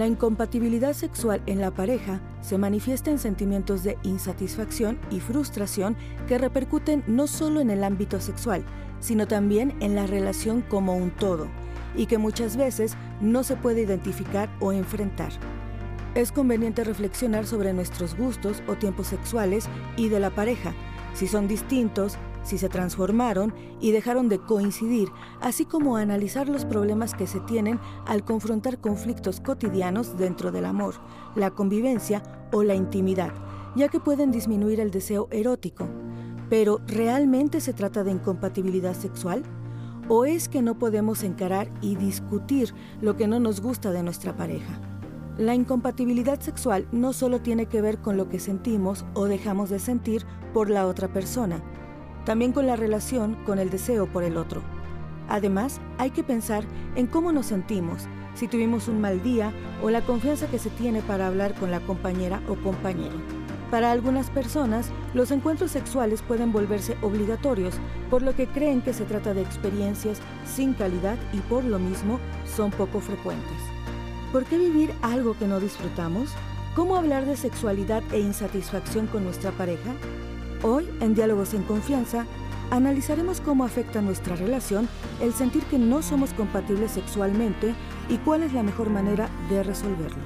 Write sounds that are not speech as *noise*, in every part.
La incompatibilidad sexual en la pareja se manifiesta en sentimientos de insatisfacción y frustración que repercuten no solo en el ámbito sexual, sino también en la relación como un todo, y que muchas veces no se puede identificar o enfrentar. Es conveniente reflexionar sobre nuestros gustos o tiempos sexuales y de la pareja, si son distintos, si se transformaron y dejaron de coincidir, así como analizar los problemas que se tienen al confrontar conflictos cotidianos dentro del amor, la convivencia o la intimidad, ya que pueden disminuir el deseo erótico. Pero ¿realmente se trata de incompatibilidad sexual? ¿O es que no podemos encarar y discutir lo que no nos gusta de nuestra pareja? La incompatibilidad sexual no solo tiene que ver con lo que sentimos o dejamos de sentir por la otra persona, también con la relación con el deseo por el otro. Además, hay que pensar en cómo nos sentimos, si tuvimos un mal día o la confianza que se tiene para hablar con la compañera o compañero. Para algunas personas, los encuentros sexuales pueden volverse obligatorios, por lo que creen que se trata de experiencias sin calidad y por lo mismo son poco frecuentes. ¿Por qué vivir algo que no disfrutamos? ¿Cómo hablar de sexualidad e insatisfacción con nuestra pareja? Hoy, en Diálogos en Confianza, analizaremos cómo afecta nuestra relación el sentir que no somos compatibles sexualmente y cuál es la mejor manera de resolverlo.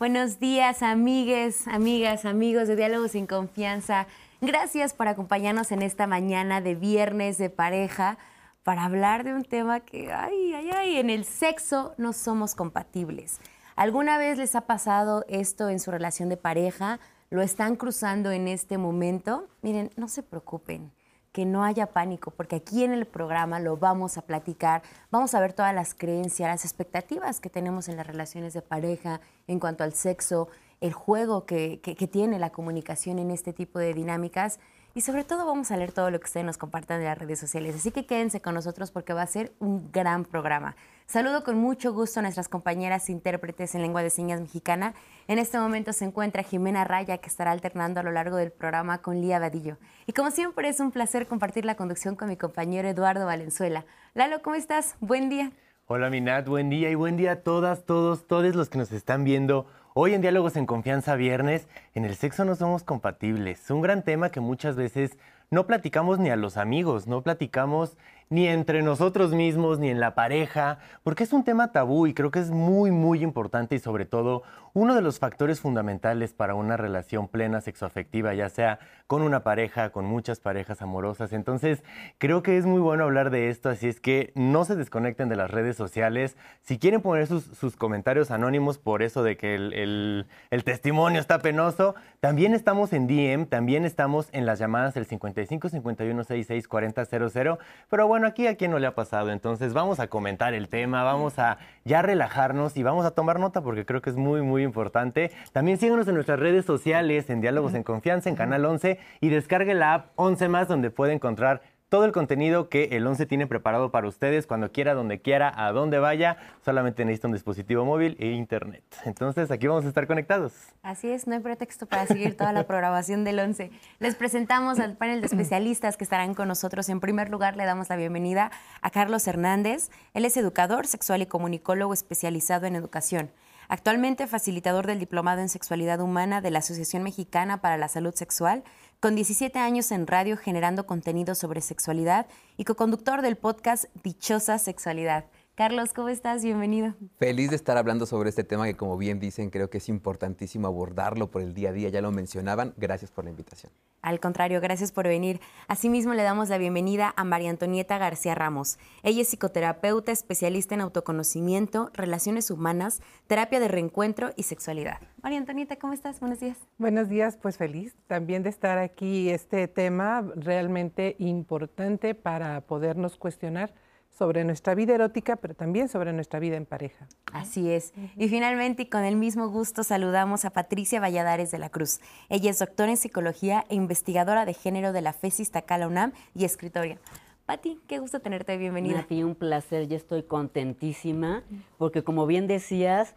Buenos días, amigues, amigas, amigos de Diálogos en Confianza. Gracias por acompañarnos en esta mañana de viernes de pareja para hablar de un tema que, ay, ay, ay, en el sexo no somos compatibles. ¿Alguna vez les ha pasado esto en su relación de pareja? ¿Lo están cruzando en este momento? Miren, no se preocupen, que no haya pánico, porque aquí en el programa lo vamos a platicar, vamos a ver todas las creencias, las expectativas que tenemos en las relaciones de pareja en cuanto al sexo, el juego que, tiene la comunicación en este tipo de dinámicas y sobre todo vamos a leer todo lo que ustedes nos compartan en las redes sociales. Así que quédense con nosotros porque va a ser un gran programa. Saludo con mucho gusto a nuestras compañeras intérpretes en lengua de señas mexicana. En este momento se encuentra Jimena Raya, que estará alternando a lo largo del programa con Lía Vadillo. Y como siempre es un placer compartir la conducción con mi compañero Eduardo Valenzuela. Lalo, ¿cómo estás? Buen día. Hola Minat, buen día y buen día a todas, todos, todos los que nos están viendo Hoy en Diálogos en Confianza Viernes, en el sexo no somos compatibles. Un gran tema que muchas veces no platicamos ni a los amigos, no platicamos ni entre nosotros mismos, ni en la pareja, porque es un tema tabú y creo que es muy, muy importante y sobre todo uno de los factores fundamentales para una relación plena sexoafectiva, ya sea con una pareja, con muchas parejas amorosas. Entonces, creo que es muy bueno hablar de esto, así es que no se desconecten de las redes sociales. Si quieren poner sus, comentarios anónimos por eso de que el, el testimonio está penoso, también estamos en DM, también estamos en las llamadas del 55 51 66 40 00, pero bueno, aquí a quién no le ha pasado, entonces vamos a comentar el tema, vamos a ya relajarnos y vamos a tomar nota porque creo que es muy, muy importante. También síganos en nuestras redes sociales, en Diálogos en Confianza, en Canal 11 y descargue la app 11 más donde puede encontrar todo el contenido que el 11 tiene preparado para ustedes cuando quiera, donde quiera, a donde vaya. Solamente necesita un dispositivo móvil e internet. Entonces, aquí vamos a estar conectados. Así es, no hay pretexto para seguir toda la programación del 11. Les presentamos al panel de especialistas que estarán con nosotros. En primer lugar, le damos la bienvenida a Carlos Hernández. Él es educador sexual y comunicólogo especializado en educación. Actualmente facilitador del Diplomado en Sexualidad Humana de la Asociación Mexicana para la Salud Sexual, con 17 años en radio generando contenido sobre sexualidad y co-conductor del podcast Dichosa Sexualidad. Carlos, ¿cómo estás? Bienvenido. Feliz de estar hablando sobre este tema que, como bien dicen, creo que es importantísimo abordarlo por el día a día. Ya lo mencionaban. Gracias por la invitación. Al contrario, gracias por venir. Asimismo, le damos la bienvenida a María Antonieta García Ramos. Ella es psicoterapeuta, especialista en autoconocimiento, relaciones humanas, terapia de reencuentro y sexualidad. María Antonieta, ¿cómo estás? Buenos días. Buenos días, pues feliz también de estar aquí. Este tema realmente importante para podernos cuestionar sobre nuestra vida erótica, pero también sobre nuestra vida en pareja. Así es. Y finalmente, y con el mismo gusto, saludamos a Patricia Valladares de la Cruz. Ella es doctora en psicología e investigadora de género de la FESIS Tacala UNAM y escritora. Pati, qué gusto tenerte, bienvenida. A ti un placer, ya estoy contentísima, porque como bien decías,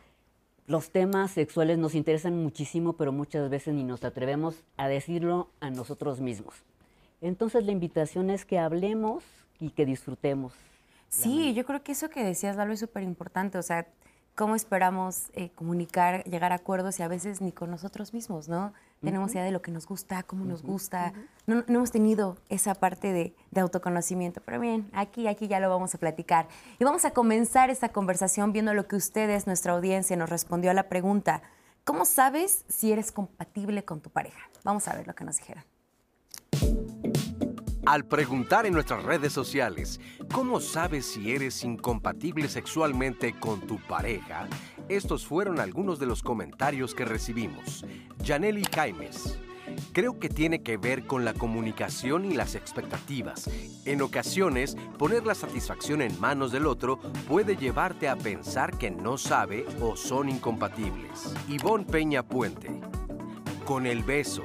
los temas sexuales nos interesan muchísimo, pero muchas veces ni nos atrevemos a decirlo a nosotros mismos. Entonces la invitación es que hablemos y que disfrutemos Sí, yo creo que eso que decías, Lalo, es súper importante. O sea, cómo esperamos eh, comunicar, llegar a acuerdos y a veces ni con nosotros mismos, ¿no? Tenemos idea de lo que nos gusta, cómo nos gusta. no, no, hemos tenido esa parte de, de, autoconocimiento. Pero bien, aquí, aquí ya lo vamos a platicar. Y vamos a comenzar esta conversación viendo lo que ustedes, nuestra audiencia, nos respondió a la pregunta. ¿Cómo sabes si eres compatible con tu pareja? Vamos a ver lo que nos dijeron. Al preguntar en nuestras redes sociales, ¿cómo sabes si eres incompatible sexualmente con tu pareja? Estos fueron algunos de los comentarios que recibimos. Janely Jaimes. Creo que tiene que ver con la comunicación y las expectativas. En ocasiones, poner la satisfacción en manos del otro puede llevarte a pensar que no sabe o son incompatibles. Ivonne Peña Puente. Con el beso,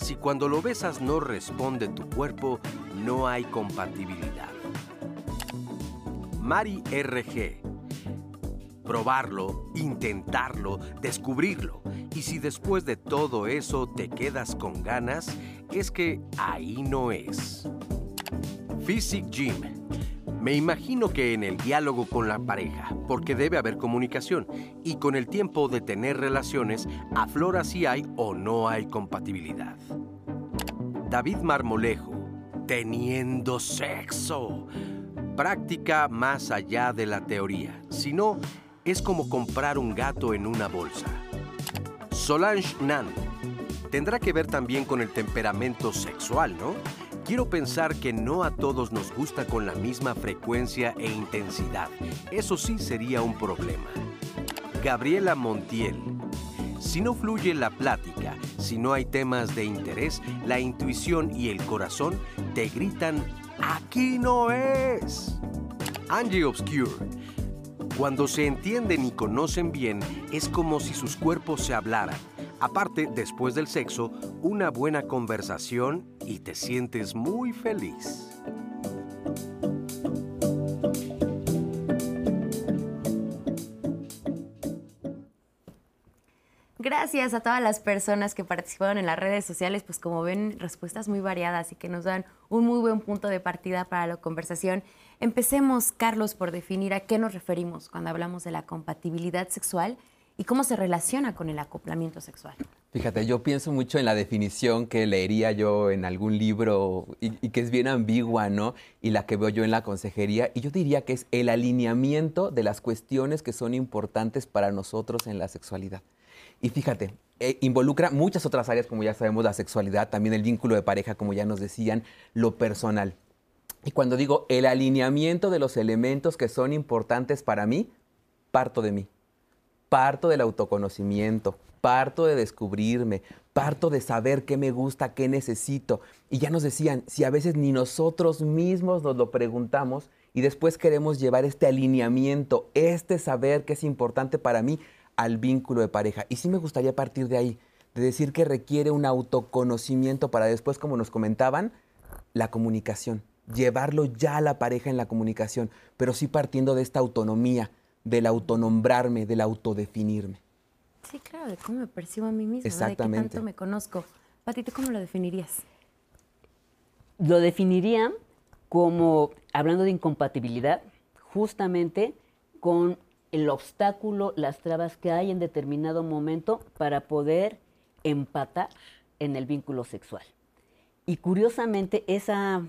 si cuando lo besas no responde tu cuerpo, no hay compatibilidad. Mari RG. Probarlo, intentarlo, descubrirlo. Y si después de todo eso te quedas con ganas, es que ahí no es. Physic Gym. Me imagino que en el diálogo con la pareja, porque debe haber comunicación, y con el tiempo de tener relaciones, aflora si hay o no hay compatibilidad. David Marmolejo, teniendo sexo. Práctica más allá de la teoría, si no, es como comprar un gato en una bolsa. Solange Nan, tendrá que ver también con el temperamento sexual, ¿no? Quiero pensar que no a todos nos gusta con la misma frecuencia e intensidad. Eso sí sería un problema. Gabriela Montiel. Si no fluye la plática, si no hay temas de interés, la intuición y el corazón te gritan, aquí no es. Angie Obscure. Cuando se entienden y conocen bien, es como si sus cuerpos se hablaran. Aparte, después del sexo, una buena conversación y te sientes muy feliz. Gracias a todas las personas que participaron en las redes sociales, pues como ven, respuestas muy variadas y que nos dan un muy buen punto de partida para la conversación. Empecemos, Carlos, por definir a qué nos referimos cuando hablamos de la compatibilidad sexual y cómo se relaciona con el acoplamiento sexual. Fíjate, yo pienso mucho en la definición que leería yo en algún libro y, que es bien ambigua, ¿no? Y la que veo yo en la consejería. Y yo diría que es el alineamiento de las cuestiones que son importantes para nosotros en la sexualidad. Y fíjate, eh, involucra muchas otras áreas, como ya sabemos, la sexualidad, también el vínculo de pareja, como ya nos decían, lo personal. Y cuando digo el alineamiento de los elementos que son importantes para mí, parto de mí parto del autoconocimiento, parto de descubrirme, parto de saber qué me gusta, qué necesito. Y ya nos decían, si a veces ni nosotros mismos nos lo preguntamos y después queremos llevar este alineamiento, este saber que es importante para mí al vínculo de pareja. Y sí me gustaría partir de ahí, de decir que requiere un autoconocimiento para después, como nos comentaban, la comunicación, llevarlo ya a la pareja en la comunicación, pero sí partiendo de esta autonomía, del autonombrarme, del autodefinirme. Sí, claro, de cómo me percibo a mí mismo, Exactamente. de qué tanto me conozco. Pati, ¿tú cómo lo definirías? Lo definiría como, hablando de incompatibilidad, justamente con el obstáculo, las trabas que hay en determinado momento para poder empatar en el vínculo sexual. Y curiosamente, esa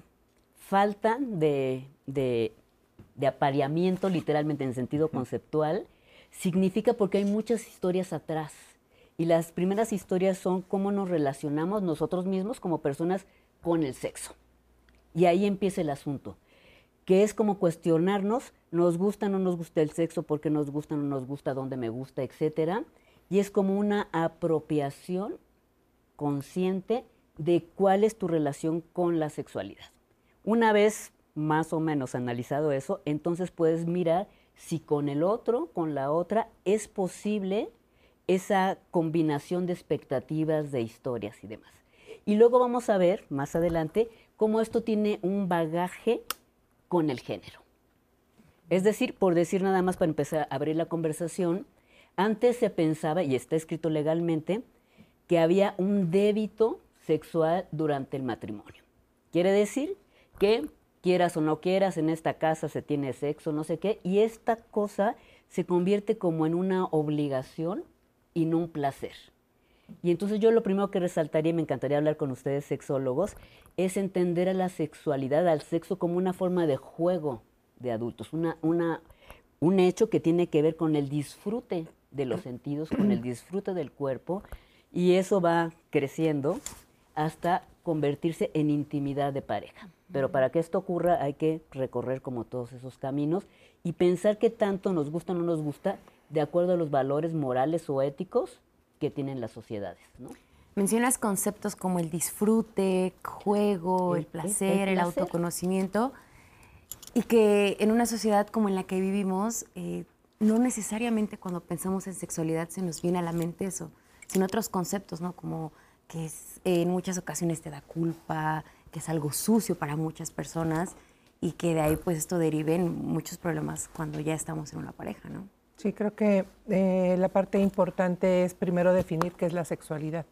falta de, de de apareamiento literalmente en sentido conceptual, significa porque hay muchas historias atrás. Y las primeras historias son cómo nos relacionamos nosotros mismos como personas con el sexo. Y ahí empieza el asunto, que es como cuestionarnos, nos gusta o no nos gusta el sexo, por qué nos gusta o no nos gusta, dónde me gusta, etcétera. Y es como una apropiación consciente de cuál es tu relación con la sexualidad. Una vez más o menos analizado eso, entonces puedes mirar si con el otro, con la otra, es posible esa combinación de expectativas, de historias y demás. Y luego vamos a ver más adelante cómo esto tiene un bagaje con el género. Es decir, por decir nada más para empezar a abrir la conversación, antes se pensaba, y está escrito legalmente, que había un débito sexual durante el matrimonio. Quiere decir que quieras o no quieras, en esta casa se tiene sexo, no sé qué, y esta cosa se convierte como en una obligación y no un placer. Y entonces yo lo primero que resaltaría, y me encantaría hablar con ustedes sexólogos, es entender a la sexualidad, al sexo como una forma de juego de adultos, una, una, un hecho que tiene que ver con el disfrute de los sentidos, con el disfrute del cuerpo, y eso va creciendo hasta convertirse en intimidad de pareja. Pero para que esto ocurra hay que recorrer como todos esos caminos y pensar qué tanto nos gusta o no nos gusta de acuerdo a los valores morales o éticos que tienen las sociedades. ¿no? Mencionas conceptos como el disfrute, juego, el, placer, el, autoconocimiento, y que en una sociedad como en la que vivimos, eh, no necesariamente cuando pensamos en sexualidad se nos viene a la mente eso, sino otros conceptos, ¿no? Como que en muchas ocasiones te da culpa, que es algo sucio para muchas personas y que de ahí pues esto derive en muchos problemas cuando ya estamos en una pareja, ¿no? Sí, creo que eh, la parte importante es primero definir qué es la sexualidad.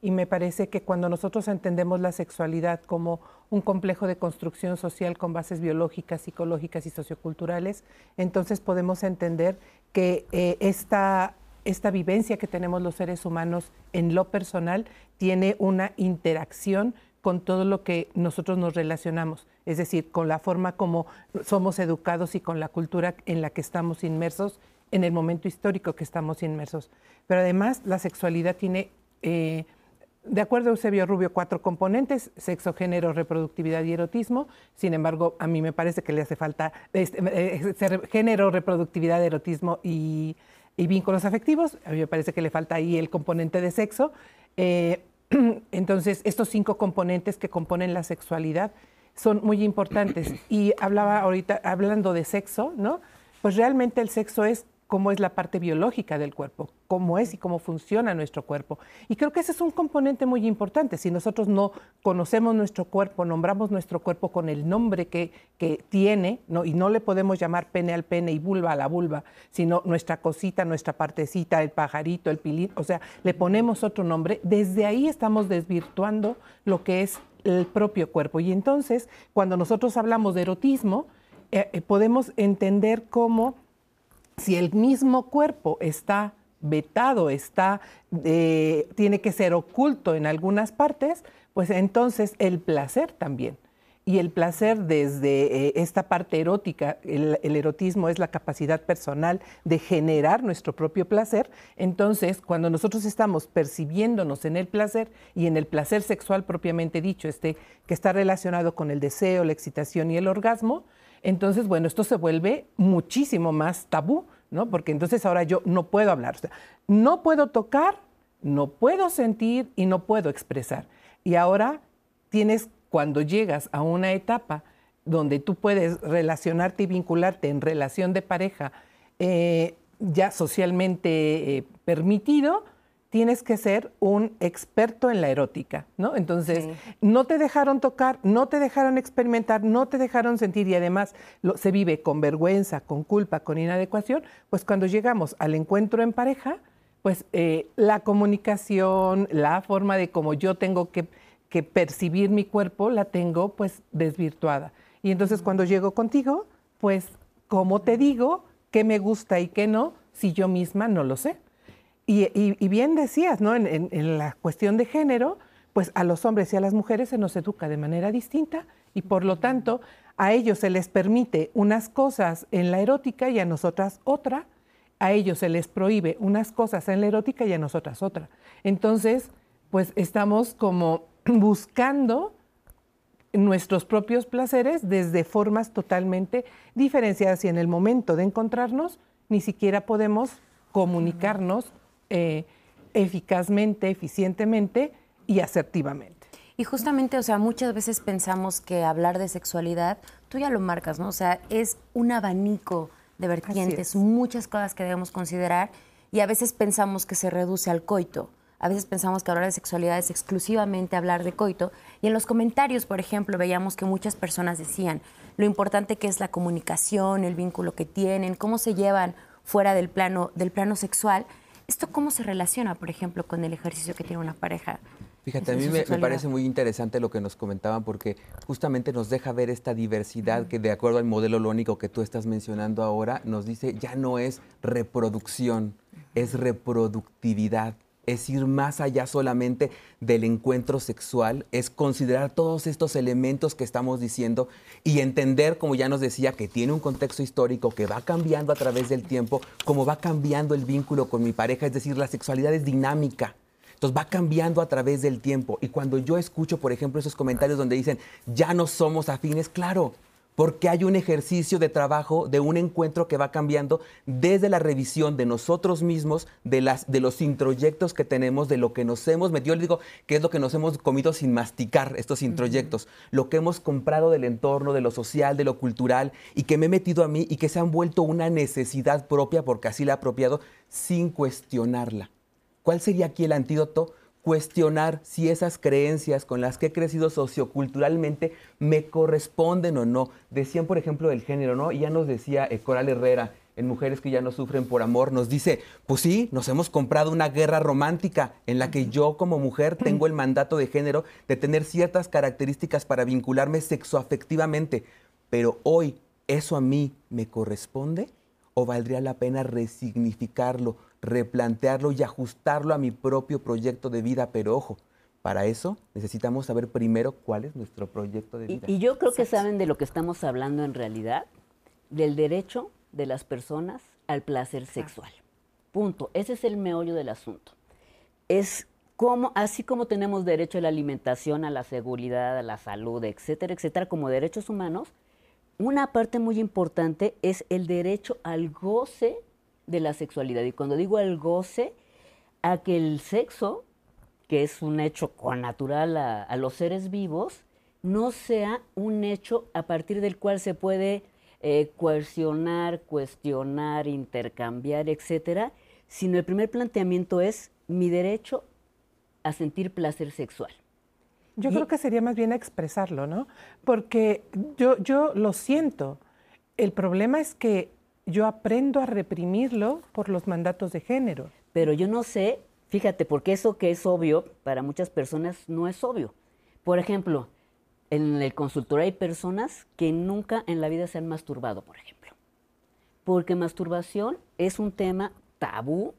Y me parece que cuando nosotros entendemos la sexualidad como un complejo de construcción social con bases biológicas, psicológicas y socioculturales, entonces podemos entender que eh, esta, esta vivencia que tenemos los seres humanos en lo personal tiene una interacción con todo lo que nosotros nos relacionamos, es decir, con la forma como somos educados y con la cultura en la que estamos inmersos en el momento histórico que estamos inmersos. Pero además la sexualidad tiene, eh, de acuerdo a Eusebio Rubio, cuatro componentes, sexo, género, reproductividad y erotismo. Sin embargo, a mí me parece que le hace falta este, eh, género, reproductividad, erotismo y, vínculos afectivos. A mí me parece que le falta ahí el componente de sexo. Eh, *clears throat* Entonces, estos cinco componentes que componen la sexualidad son muy importantes. Y hablaba ahorita, hablando de sexo, ¿no? Pues realmente el sexo es cómo es la parte biológica del cuerpo, cómo es y cómo funciona nuestro cuerpo. Y creo que ese es un componente muy importante. Si nosotros no conocemos nuestro cuerpo, nombramos nuestro cuerpo con el nombre que, tiene, ¿no? y no le podemos llamar pene al pene y vulva a la vulva, sino nuestra cosita, nuestra partecita, el pajarito, el pilín, o sea, le ponemos otro nombre, desde ahí estamos desvirtuando lo que es el propio cuerpo. Y entonces, cuando nosotros hablamos de erotismo, eh, eh, podemos entender cómo si el mismo cuerpo está vetado, está, eh, tiene que ser oculto en algunas partes, pues entonces el placer también. Y el placer desde eh, esta parte erótica, el, erotismo es la capacidad personal de generar nuestro propio placer. Entonces, cuando nosotros estamos percibiéndonos en el placer y en el placer sexual propiamente dicho, este que está relacionado con el deseo, la excitación y el orgasmo, entonces, bueno, esto se vuelve muchísimo más tabú, ¿no? Porque entonces ahora yo no puedo hablar, no puedo tocar, no puedo sentir y no puedo expresar. Y ahora tienes, cuando llegas a una etapa donde tú puedes relacionarte y vincularte en relación de pareja eh, ya socialmente eh, permitido, tienes que ser un experto en la erótica, ¿no? Entonces, no te dejaron tocar, no te dejaron experimentar, no te dejaron sentir y además se vive con vergüenza, con culpa, con inadecuación, pues cuando llegamos al encuentro en pareja, pues eh, la comunicación, la forma de cómo yo tengo que, que, percibir mi cuerpo, la tengo pues desvirtuada. Y entonces cuando llego contigo, pues, ¿cómo te digo qué me gusta y qué no si yo misma no lo sé? Y, bien decías, ¿no? En, la cuestión de género, pues a los hombres y a las mujeres se nos educa de manera distinta y por lo tanto a ellos se les permite unas cosas en la erótica y a nosotras otra, a ellos se les prohíbe unas cosas en la erótica y a nosotras otra. Entonces, pues estamos como *clears throat* buscando nuestros propios placeres desde formas totalmente diferenciadas y en el momento de encontrarnos ni siquiera podemos comunicarnos eh, eficazmente, eficientemente y asertivamente. Y justamente, o sea, muchas veces pensamos que hablar de sexualidad, tú ya lo marcas, ¿no? O sea, es un abanico de vertientes, muchas cosas que debemos considerar y a veces pensamos que se reduce al coito. A veces pensamos que hablar de sexualidad es exclusivamente hablar de coito. Y en los comentarios, por ejemplo, veíamos que muchas personas decían lo importante que es la comunicación, el vínculo que tienen, cómo se llevan fuera del plano, del plano sexual. ¿Esto cómo se relaciona, por ejemplo, con el ejercicio que tiene una pareja? Fíjate, a mí me, parece muy interesante lo que nos comentaban porque justamente nos deja ver esta diversidad que de acuerdo al modelo lónico que tú estás mencionando ahora, nos dice ya no es reproducción, es reproductividad es ir más allá solamente del encuentro sexual, es considerar todos estos elementos que estamos diciendo y entender, como ya nos decía, que tiene un contexto histórico que va cambiando a través del tiempo, como va cambiando el vínculo con mi pareja, es decir, la sexualidad es dinámica. Entonces va cambiando a través del tiempo. Y cuando yo escucho, por ejemplo, esos comentarios donde dicen, ya no somos afines, claro, porque hay un ejercicio de trabajo, de un encuentro que va cambiando desde la revisión de nosotros mismos, de, las, de los introyectos que tenemos, de lo que nos hemos metido. Yo les digo que es lo que nos hemos comido sin masticar, estos introyectos, lo que hemos comprado del entorno, de lo social, de lo cultural, y que me he metido a mí y que se han vuelto una necesidad propia, porque así la he apropiado, sin cuestionarla. ¿Cuál sería aquí el antídoto? Cuestionar si esas creencias con las que he crecido socioculturalmente me corresponden o no. Decían, por ejemplo, del género, ¿no? Y ya nos decía eh, Coral Herrera, en Mujeres que ya no sufren por amor, nos dice, pues sí, nos hemos comprado una guerra romántica en la que yo como mujer tengo el *clears throat* mandato de género de tener ciertas características para vincularme sexoafectivamente, pero hoy, ¿eso a mí me corresponde? ¿O valdría la pena resignificarlo, replantearlo y ajustarlo a mi propio proyecto de vida, pero ojo, para eso necesitamos saber primero cuál es nuestro proyecto de vida. Y, yo creo que saben de lo que estamos hablando en realidad, del derecho de las personas al placer sexual. Punto. Ese es el meollo del asunto. Es como, así como tenemos derecho a la alimentación, a la seguridad, a la salud, etcétera, etcétera, como derechos humanos, una parte muy importante es el derecho al goce de la sexualidad. Y cuando digo el goce, a que el sexo, que es un hecho natural a, a los seres vivos, no sea un hecho a partir del cual se puede eh, coercionar, cuestionar, intercambiar, etcétera, sino el primer planteamiento es mi derecho a sentir placer sexual. Yo creo que sería más bien expresarlo, ¿no? Porque yo, yo lo siento. El problema es que yo aprendo a reprimirlo por los mandatos de género. Pero yo no sé, fíjate, porque eso que es obvio para muchas personas no es obvio. Por ejemplo, en el consultorio hay personas que nunca en la vida se han masturbado, por ejemplo. Porque masturbación es un tema tabú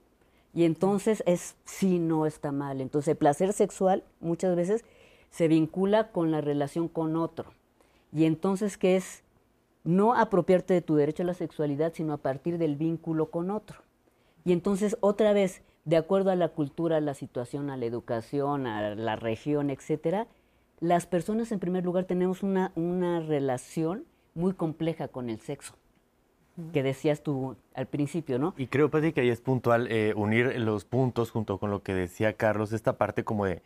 y entonces es sí, no está mal. Entonces el placer sexual muchas veces se vincula con la relación con otro. Y entonces, ¿qué es? No apropiarte de tu derecho a la sexualidad, sino a partir del vínculo con otro. Y entonces, otra vez, de acuerdo a la cultura, a la situación, a la educación, a la región, etcétera, las personas en primer lugar tenemos una, una relación muy compleja con el sexo que decías tú al principio, ¿no? Y creo, Pati, que ahí es puntual eh, unir los puntos junto con lo que decía Carlos, esta parte como de,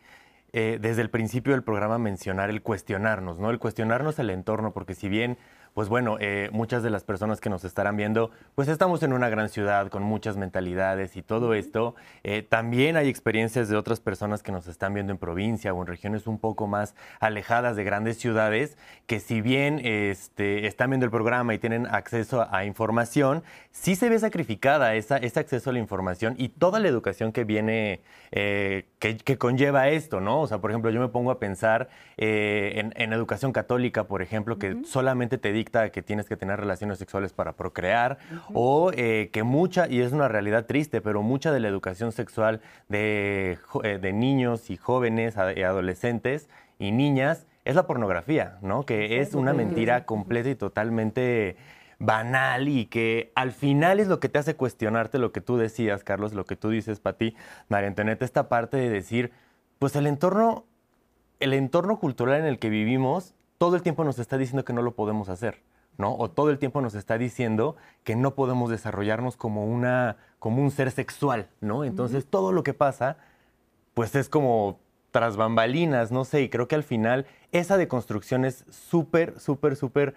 eh, desde el principio del programa mencionar el cuestionarnos, ¿no? El cuestionarnos el entorno, porque si bien pues bueno, eh, muchas de las personas que nos estarán viendo, pues estamos en una gran ciudad con muchas mentalidades y todo esto. Eh, también hay experiencias de otras personas que nos están viendo en provincia o en regiones un poco más alejadas de grandes ciudades, que si bien este, están viendo el programa y tienen acceso a, información, sí se ve sacrificada esa, ese acceso a la información y toda la educación que viene, eh, que, conlleva esto, ¿no? O sea, por ejemplo, yo me pongo a pensar en, educación católica, por ejemplo, que solamente te dicta que tienes que tener relaciones sexuales para procrear, o eh, que mucha, y es una realidad triste, pero mucha de la educación sexual de, eh, de niños y jóvenes, y adolescentes y niñas es la pornografía, ¿no? Que es una mentira completa y totalmente banal y que al final es lo que te hace cuestionarte lo que tú decías, Carlos, lo que tú dices para ti, María Antonieta, esta parte de decir, pues el entorno, el entorno cultural en el que vivimos todo el tiempo nos está diciendo que no lo podemos hacer, ¿no? O todo el tiempo nos está diciendo que no podemos desarrollarnos como, una, como un ser sexual, ¿no? Entonces, todo lo que pasa, pues es como tras bambalinas, no sé, y creo que al final esa deconstrucción es súper, súper, súper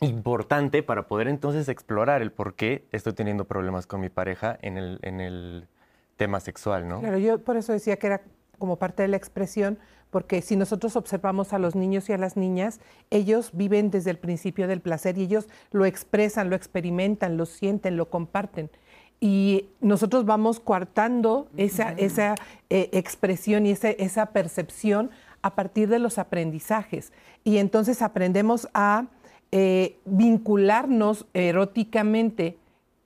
importante para poder entonces explorar el por qué estoy teniendo problemas con mi pareja en el, en el tema sexual, ¿no? Claro, yo por eso decía que era como parte de la expresión, porque si nosotros observamos a los niños y a las niñas, ellos viven desde el principio del placer y ellos lo expresan, lo experimentan, lo sienten, lo comparten. y nosotros vamos coartando esa, esa eh, expresión y esa, esa percepción a partir de los aprendizajes. Y entonces aprendemos a eh, vincularnos eróticamente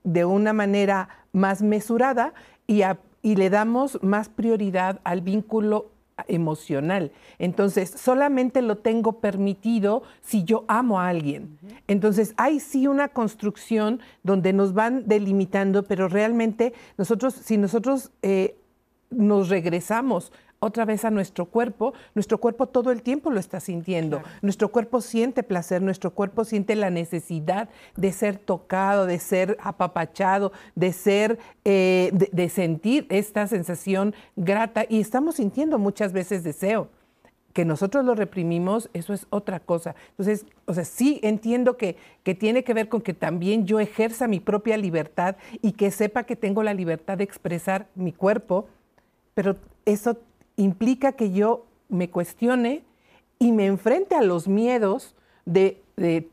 de una manera más mesurada y, y le damos más prioridad al vínculo emocional. Entonces, solamente lo tengo permitido si yo amo a alguien. Entonces, hay sí una construcción donde nos van delimitando, pero realmente nosotros, si nosotros eh, nos regresamos otra vez a nuestro cuerpo, nuestro cuerpo todo el tiempo lo está sintiendo. Nuestro cuerpo siente placer, nuestro cuerpo siente la necesidad de ser tocado, de ser apapachado, de ser, eh, de, sentir esta sensación grata y estamos sintiendo muchas veces deseo que nosotros lo reprimimos, eso es otra cosa. Entonces, o sea, sí entiendo que, que, tiene que ver con que también yo ejerza mi propia libertad y que sepa que tengo la libertad de expresar mi cuerpo, pero eso implica que yo me cuestione y me enfrente a los miedos de,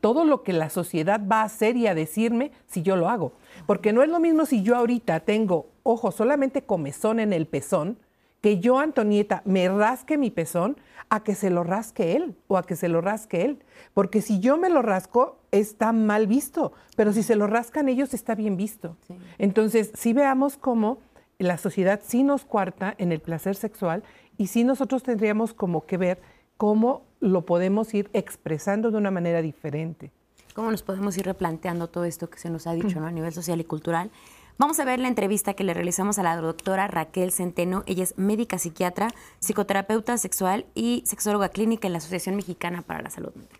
todo lo que la sociedad va a hacer y a decirme si yo lo hago. Porque no es lo mismo si yo ahorita tengo, ojo, solamente comezón en el pezón, que yo, Antonieta, me rasque mi pezón a que se lo rasque él o a que se lo rasque él. Porque si yo me lo rasco, está mal visto, pero si se lo rascan ellos, está bien visto. Entonces, si veamos cómo la sociedad sí nos cuarta en el placer sexual y sí nosotros tendríamos como que ver cómo lo podemos ir expresando de una manera diferente. ¿Cómo nos podemos ir replanteando todo esto que se nos ha dicho a nivel social y cultural? Vamos a ver la entrevista que le realizamos a la doctora Raquel Centeno. Ella es médica psiquiatra, psicoterapeuta sexual y sexóloga clínica en la Asociación Mexicana para la Salud Mental.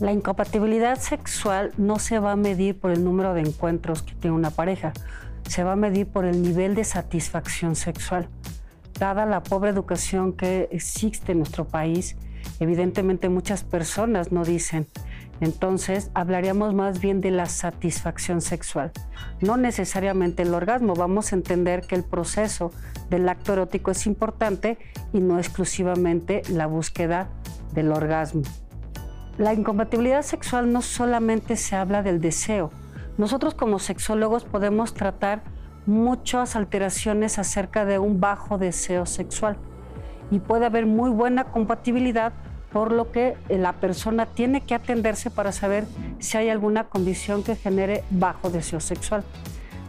La incompatibilidad sexual no se va a medir por el número de encuentros que tiene una pareja se va a medir por el nivel de satisfacción sexual. Dada la pobre educación que existe en nuestro país, evidentemente muchas personas no dicen. Entonces, hablaríamos más bien de la satisfacción sexual, no necesariamente el orgasmo. Vamos a entender que el proceso del acto erótico es importante y no exclusivamente la búsqueda del orgasmo. La incompatibilidad sexual no solamente se habla del deseo, nosotros como sexólogos podemos tratar muchas alteraciones acerca de un bajo deseo sexual y puede haber muy buena compatibilidad por lo que la persona tiene que atenderse para saber si hay alguna condición que genere bajo deseo sexual.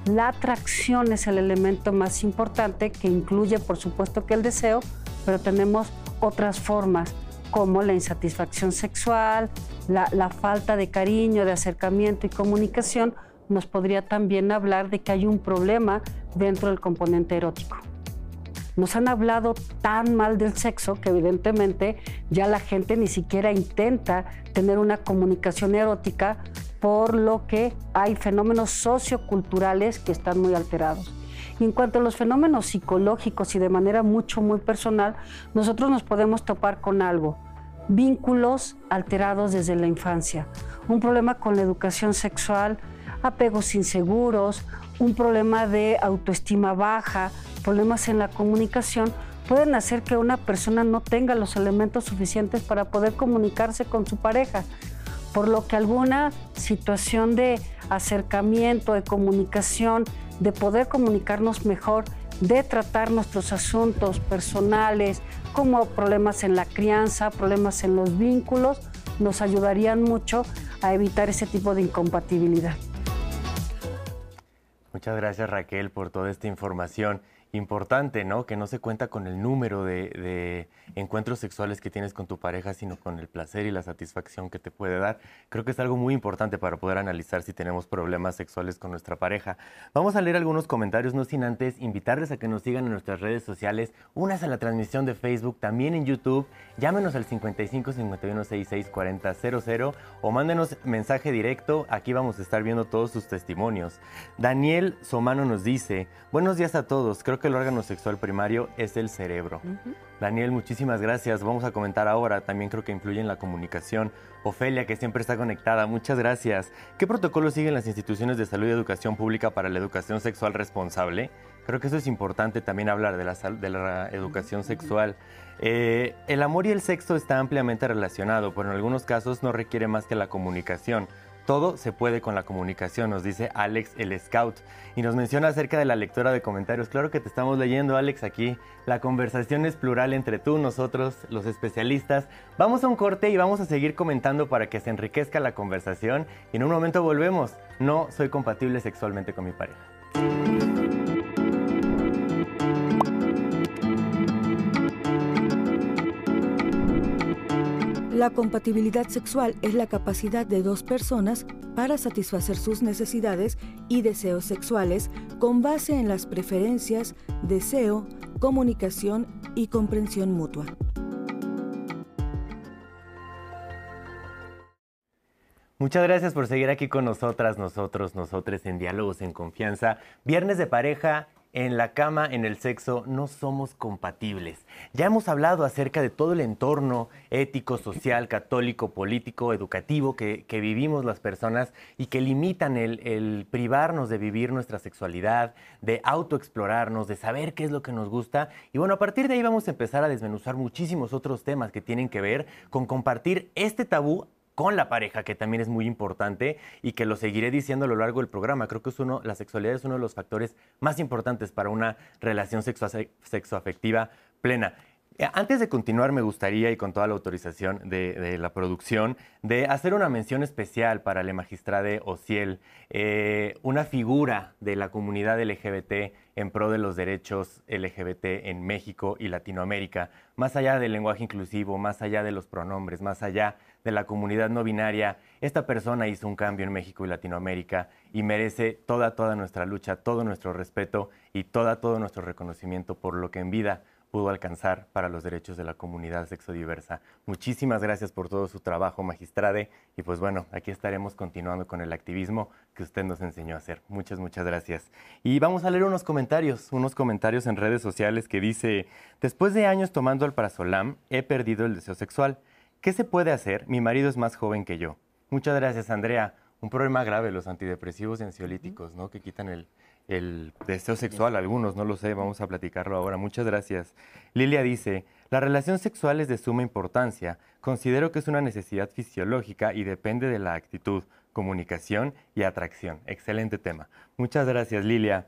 La atracción es el elemento más importante que incluye por supuesto que el deseo, pero tenemos otras formas como la insatisfacción sexual, la, falta de cariño, de acercamiento y comunicación, nos podría también hablar de que hay un problema dentro del componente erótico. Nos han hablado tan mal del sexo que evidentemente ya la gente ni siquiera intenta tener una comunicación erótica por lo que hay fenómenos socioculturales que están muy alterados. Y en cuanto a los fenómenos psicológicos y de manera mucho, muy personal, nosotros nos podemos topar con algo vínculos alterados desde la infancia, un problema con la educación sexual, apegos inseguros, un problema de autoestima baja, problemas en la comunicación, pueden hacer que una persona no tenga los elementos suficientes para poder comunicarse con su pareja, por lo que alguna situación de acercamiento, de comunicación, de poder comunicarnos mejor, de tratar nuestros asuntos personales, como problemas en la crianza, problemas en los vínculos, nos ayudarían mucho a evitar ese tipo de incompatibilidad. Muchas gracias Raquel por toda esta información importante, ¿no? Que no se cuenta con el número de, encuentros sexuales que tienes con tu pareja, sino con el placer y la satisfacción que te puede dar. Creo que es algo muy importante para poder analizar si tenemos problemas sexuales con nuestra pareja. Vamos a leer algunos comentarios, no sin antes invitarles a que nos sigan en nuestras redes sociales, unas en la transmisión de Facebook, también en YouTube. Llámenos al 55 51 66 40 00 o mándenos mensaje directo. Aquí vamos a estar viendo todos sus testimonios. Daniel Somano nos dice, buenos días a todos. Creo que el órgano sexual primario es el cerebro. Daniel, muchísimas gracias. Vamos a comentar ahora. También creo que influye en la comunicación. Ofelia, que siempre está conectada, muchas gracias. ¿Qué protocolo siguen las instituciones de salud y educación pública para la educación sexual responsable? Creo que eso es importante también hablar de la, de la educación sexual. Eh, el amor y el sexo está ampliamente relacionado, pero en algunos casos no requiere más que la comunicación Todo se puede con la comunicación, nos dice Alex el Scout. Y nos menciona acerca de la lectura de comentarios. Claro que te estamos leyendo, Alex, aquí. La conversación es plural entre tú, nosotros, los especialistas. Vamos a un corte y vamos a seguir comentando para que se enriquezca la conversación. Y en un momento volvemos. No soy compatible sexualmente con mi pareja. La compatibilidad sexual es la capacidad de dos personas para satisfacer sus necesidades y deseos sexuales con base en las preferencias, deseo, comunicación y comprensión mutua. Muchas gracias por seguir aquí con nosotras, nosotros, nosotres en Diálogos en Confianza. Viernes de pareja en la cama, en el sexo, no somos compatibles. Ya hemos hablado acerca de todo el entorno ético, social, católico, político, educativo que, vivimos las personas y que limitan el, el, privarnos de vivir nuestra sexualidad, de autoexplorarnos, de saber qué es lo que nos gusta. Y bueno, a partir de ahí vamos a empezar a desmenuzar muchísimos otros temas que tienen que ver con compartir este tabú con la pareja, que también es muy importante y que lo seguiré diciendo a lo largo del programa. Creo que es uno, la sexualidad es uno de los factores más importantes para una relación sexoafectiva plena. Eh, antes de continuar, me gustaría, y con toda la autorización de, la producción, de hacer una mención especial para la magistrada Ociel, eh, una figura de la comunidad LGBT en pro de los derechos LGBT en México y Latinoamérica, más allá del lenguaje inclusivo, más allá de los pronombres, más allá de la comunidad no binaria, esta persona hizo un cambio en México y Latinoamérica y merece toda, toda nuestra lucha, todo nuestro respeto y toda, todo nuestro reconocimiento por lo que en vida pudo alcanzar para los derechos de la comunidad sexodiversa. Muchísimas gracias por todo su trabajo, magistrade, y pues bueno, aquí estaremos continuando con el activismo que usted nos enseñó a hacer. Muchas, muchas gracias. Y vamos a leer unos comentarios, unos comentarios en redes sociales que dice, después de años tomando el parasolam, he perdido el deseo sexual. ¿Qué se puede hacer? Mi marido es más joven que yo. Muchas gracias, Andrea. Un problema grave, los antidepresivos y ansiolíticos, ¿no? Que quitan el, el deseo sexual, algunos, no lo sé, vamos a platicarlo ahora. Muchas gracias. Lilia dice, la relación sexual es de suma importancia. Considero que es una necesidad fisiológica y depende de la actitud, comunicación y atracción. Excelente tema. Muchas gracias, Lilia.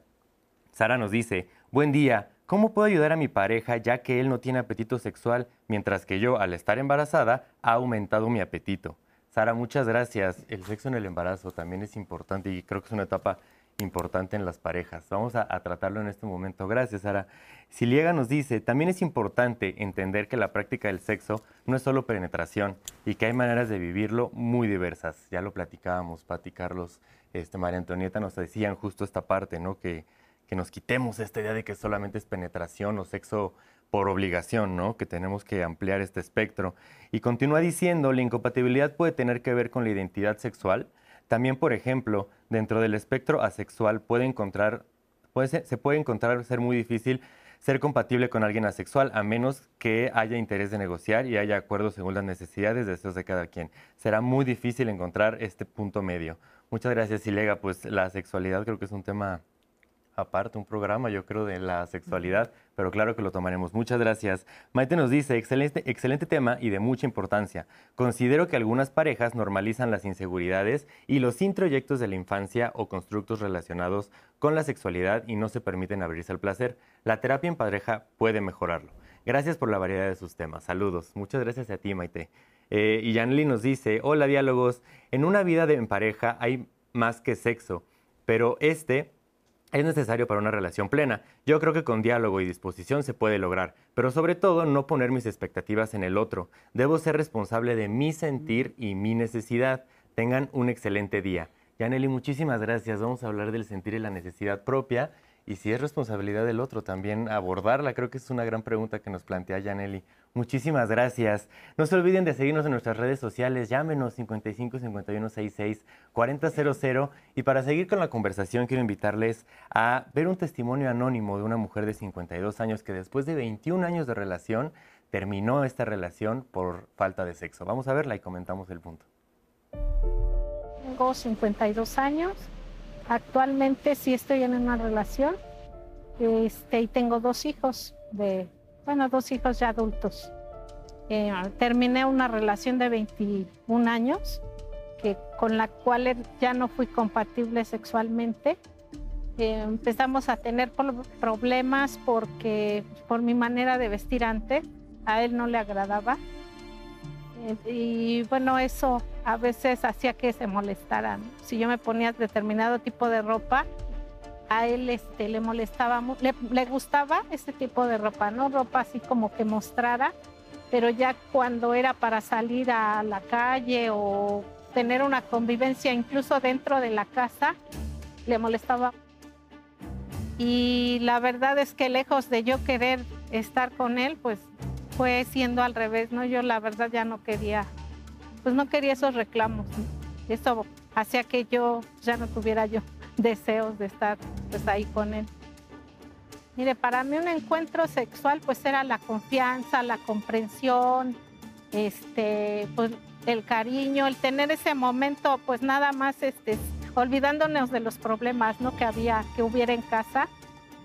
Sara nos dice, buen día, ¿Cómo puedo ayudar a mi pareja ya que él no tiene apetito sexual, mientras que yo, al estar embarazada, ha aumentado mi apetito? Sara, muchas gracias. El sexo en el embarazo también es importante y creo que es una etapa importante en las parejas. Vamos a, tratarlo en este momento. Gracias, Sara. Siliega nos dice, también es importante entender que la práctica del sexo no es solo penetración y que hay maneras de vivirlo muy diversas. Ya lo platicábamos, Pati, Carlos, este, María Antonieta nos decían justo esta parte, ¿no? Que que nos quitemos esta idea de que solamente es penetración o sexo por obligación, ¿no? Que tenemos que ampliar este espectro. Y continúa diciendo, la incompatibilidad puede tener que ver con la identidad sexual. También, por ejemplo, dentro del espectro asexual puede encontrar, se puede encontrar ser muy difícil ser compatible con alguien asexual, a menos que haya interés de negociar y haya acuerdos según las necesidades deseos de cada quien. Será muy difícil encontrar este punto medio. Muchas gracias, Ilega. Pues la sexualidad creo que es un tema aparte un programa, yo creo, de la sexualidad, pero claro que lo tomaremos. Muchas gracias. Maite nos dice, excelente, excelente tema y de mucha importancia. Considero que algunas parejas normalizan las inseguridades y los introyectos de la infancia o constructos relacionados con la sexualidad y no se permiten abrirse al placer. La terapia en pareja puede mejorarlo. Gracias por la variedad de sus temas. Saludos. Muchas gracias a ti, Maite. Eh, y Janely nos dice, hola diálogos, en una vida de en pareja hay más que sexo, pero este es necesario para una relación plena. Yo creo que con diálogo y disposición se puede lograr, pero sobre todo no poner mis expectativas en el otro. Debo ser responsable de mi sentir y mi necesidad. Tengan un excelente día. Yaneli, muchísimas gracias. Vamos a hablar del sentir y la necesidad propia y si es responsabilidad del otro también abordarla. Creo que es una gran pregunta que nos plantea Yaneli. Muchísimas gracias. No se olviden de seguirnos en nuestras redes sociales. Llámenos 55 51 66 4000. Y para seguir con la conversación, quiero invitarles a ver un testimonio anónimo de una mujer de 52 años que después de 21 años de relación terminó esta relación por falta de sexo. Vamos a verla y comentamos el punto. Tengo 52 años. Actualmente sí estoy en una relación este, y tengo dos hijos de bueno, dos hijos ya adultos. Eh, terminé una relación de 21 años que con la cual ya no fui compatible sexualmente. Eh, empezamos a tener problemas porque por mi manera de vestir antes a él no le agradaba. Eh, y bueno, eso a veces hacía que se molestaran. Si yo me ponía determinado tipo de ropa, a él este, le molestaba, le, le gustaba ese tipo de ropa, ¿no? Ropa así como que mostrara, pero ya cuando era para salir a la calle o tener una convivencia incluso dentro de la casa, le molestaba. Y la verdad es que lejos de yo querer estar con él, pues fue siendo al revés, ¿no? Yo la verdad ya no quería, pues no quería esos reclamos. Eso hacía que yo ya no tuviera yo deseos de estar pues ahí con él. Mire, para mí un encuentro sexual pues era la confianza, la comprensión, este, pues el cariño, el tener ese momento, pues nada más este, olvidándonos de los problemas ¿no? que había, que hubiera en casa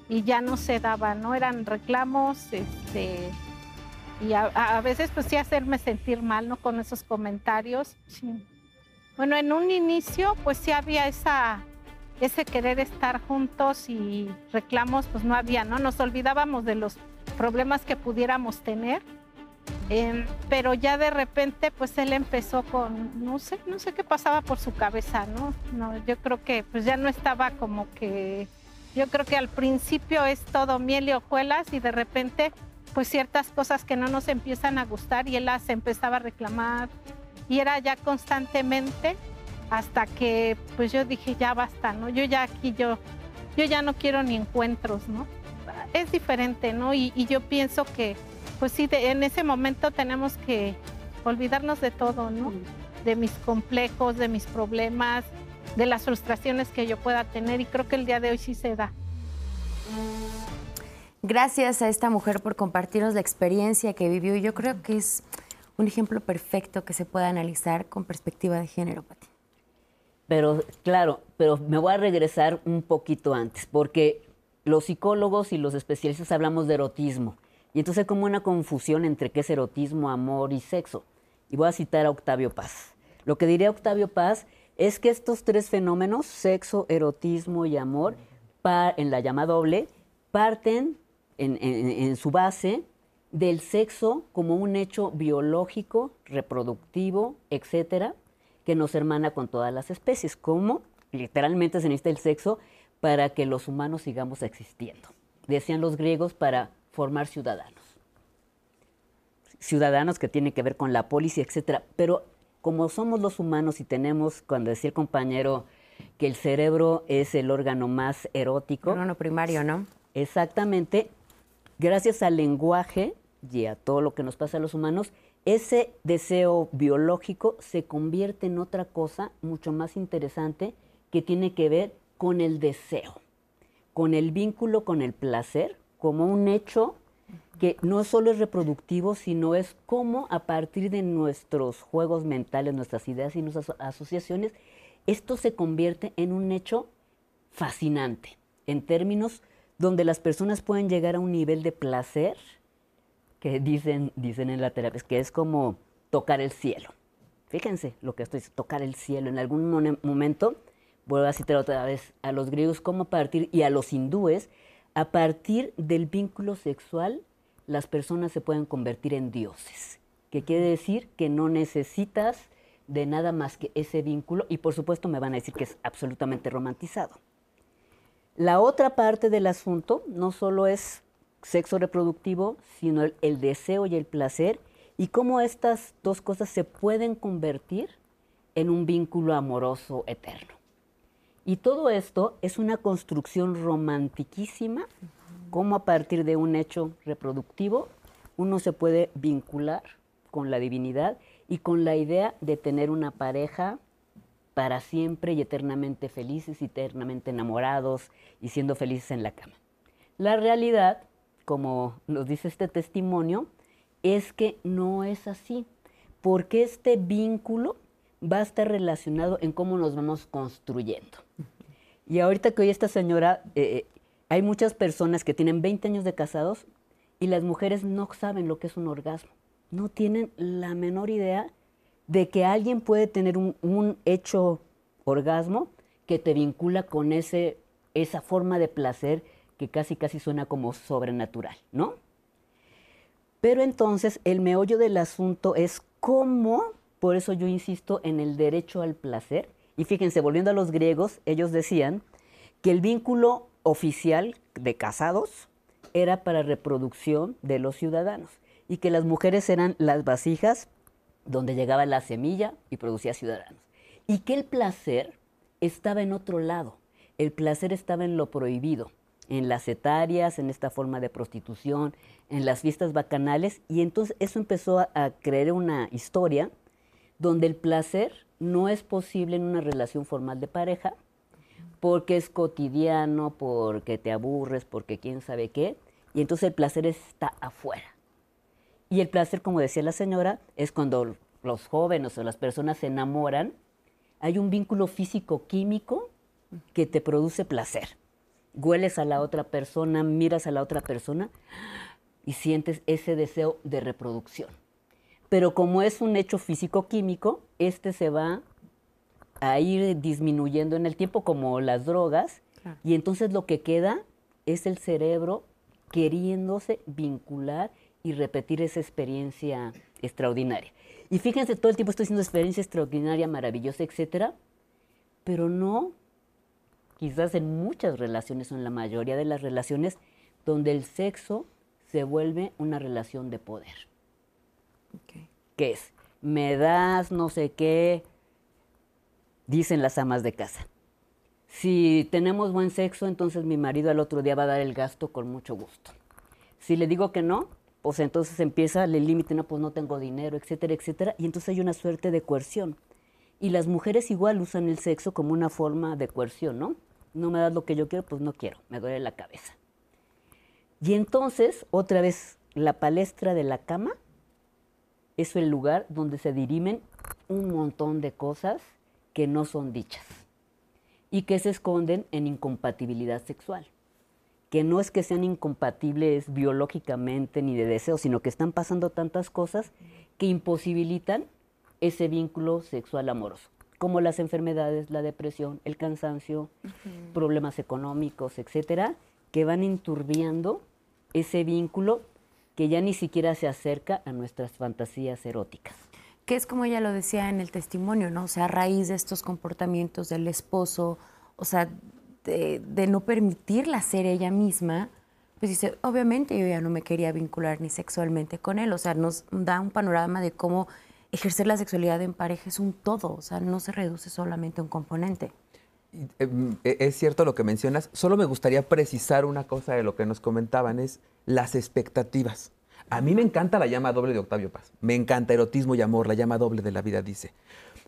y ya no se daba, ¿no? Eran reclamos, este, y a, veces pues sí hacerme sentir mal, ¿no? Con esos comentarios. Bueno, en un inicio pues sí había esa, ese querer estar juntos y reclamos pues no había, ¿no? Nos olvidábamos de los problemas que pudiéramos tener Em, pero ya de repente, pues él empezó con, no sé, no sé qué pasaba por su cabeza, ¿no? no yo creo que pues ya no estaba como que, yo creo que al principio es todo miel y hojuelas y de repente, pues ciertas cosas que no nos empiezan a gustar y él las empezaba a reclamar y era ya constantemente hasta que, pues yo dije, ya basta, ¿no? Yo ya aquí, yo, yo ya no quiero ni encuentros, ¿no? Es diferente, ¿no? y yo pienso que pues sí, en ese momento tenemos que olvidarnos de todo, ¿no? De mis complejos, de mis problemas, de las frustraciones que yo pueda tener y creo que el día de hoy sí se da. Gracias a esta mujer por compartirnos la experiencia que vivió yo creo que es un ejemplo perfecto que se puede analizar con perspectiva de género, Pati. Pero claro, pero me voy a regresar un poquito antes, porque los psicólogos y los especialistas hablamos de erotismo y entonces hay como una confusión entre qué es erotismo, amor y sexo. Y voy a citar a Octavio Paz. Lo que diría Octavio Paz es que estos tres fenómenos, sexo, erotismo y amor, en la llama doble, parten en, su base del sexo como un hecho biológico, reproductivo, etcétera, que nos hermana con todas las especies, como literalmente se necesita el sexo para que los humanos sigamos existiendo. Decían los griegos para formar ciudadanos. Ciudadanos que tienen que ver con la policía, etcétera. Pero como somos los humanos y tenemos, cuando decía el compañero, que el cerebro es el órgano más erótico. El órgano primario, ¿no? Exactamente. Gracias al lenguaje y a todo lo que nos pasa a los humanos, ese deseo biológico se convierte en otra cosa mucho más interesante que tiene que ver con el deseo, con el vínculo con el placer, como un hecho que no solo es reproductivo, sino es como a partir de nuestros juegos mentales, nuestras ideas y nuestras asociaciones, esto se convierte en un hecho fascinante, en términos donde las personas pueden llegar a un nivel de placer que dicen, dicen en la terapia, que es como tocar el cielo. Fíjense lo que estoy diciendo, tocar el cielo. En algún momento, vuelvo a citar otra vez a los griegos como a partir, y a los hindúes, a partir del vínculo sexual, las personas se pueden convertir en dioses, que quiere decir que no necesitas de nada más que ese vínculo y por supuesto me van a decir que es absolutamente romantizado. La otra parte del asunto no solo es sexo reproductivo, sino el, deseo y el placer y cómo estas dos cosas se pueden convertir en un vínculo amoroso eterno. Y todo esto es una construcción romantiquísima, como a partir de un hecho reproductivo uno se puede vincular con la divinidad y con la idea de tener una pareja para siempre y eternamente felices, eternamente enamorados y siendo felices en la cama. La realidad, como nos dice este testimonio, es que no es así, porque este vínculo va a estar relacionado en cómo nos vamos construyendo. Y ahorita que hoy esta señora, eh, eh, hay muchas personas que tienen 20 años de casados y las mujeres no saben lo que es un orgasmo. No tienen la menor idea de que alguien puede tener un, hecho orgasmo que te vincula con ese, esa forma de placer que casi casi suena como sobrenatural, ¿no? Pero entonces el meollo del asunto es cómo, por eso yo insisto en el derecho al placer, y fíjense, volviendo a los griegos, ellos decían que el vínculo oficial de casados era para reproducción de los ciudadanos y que las mujeres eran las vasijas donde llegaba la semilla y producía ciudadanos. Y que el placer estaba en otro lado, el placer estaba en lo prohibido, en las etarias, en esta forma de prostitución, en las fiestas bacanales, y entonces eso empezó a, a crear una historia donde el placer no es posible en una relación formal de pareja, porque es cotidiano, porque te aburres, porque quién sabe qué, y entonces el placer está afuera. Y el placer, como decía la señora, es cuando los jóvenes o las personas se enamoran, hay un vínculo físico-químico que te produce placer. Hueles a la otra persona, miras a la otra persona y sientes ese deseo de reproducción. Pero como es un hecho físico-químico, este se va a ir disminuyendo en el tiempo como las drogas y entonces lo que queda es el cerebro queriéndose vincular y repetir esa experiencia extraordinaria. Y fíjense, todo el tiempo estoy diciendo experiencia extraordinaria, maravillosa, etcétera, pero no, quizás en muchas relaciones o en la mayoría de las relaciones, donde el sexo se vuelve una relación de poder. ¿Qué es? Me das no sé qué, dicen las amas de casa. Si tenemos buen sexo, entonces mi marido al otro día va a dar el gasto con mucho gusto. Si le digo que no, pues entonces empieza el límite, no, pues no tengo dinero, etcétera, etcétera, y entonces hay una suerte de coerción. Y las mujeres igual usan el sexo como una forma de coerción, ¿no? No me das lo que yo quiero, pues no quiero, me duele la cabeza. Y entonces, otra vez, la palestra de la cama es el lugar donde se dirimen un montón de cosas que no son dichas y que se esconden en incompatibilidad sexual. Que no es que sean incompatibles biológicamente ni de deseo, sino que están pasando tantas cosas que imposibilitan ese vínculo sexual amoroso, como las enfermedades, la depresión, el cansancio, problemas económicos, etcétera, que van enturbiando ese vínculo que ya ni siquiera se acerca a nuestras fantasías eróticas que es como ella lo decía en el testimonio, ¿no? O sea, a raíz de estos comportamientos del esposo, o sea, de, no permitirla ser ella misma, pues dice, obviamente yo ya no me quería vincular ni sexualmente con él, o sea, nos da un panorama de cómo ejercer la sexualidad en pareja es un todo, o sea, no se reduce solamente a un componente. Em, e, es cierto lo que mencionas, solo me gustaría precisar una cosa de lo que nos comentaban, es las expectativas. A mí me encanta la llama doble de Octavio Paz. Me encanta erotismo y amor, la llama doble de la vida, dice.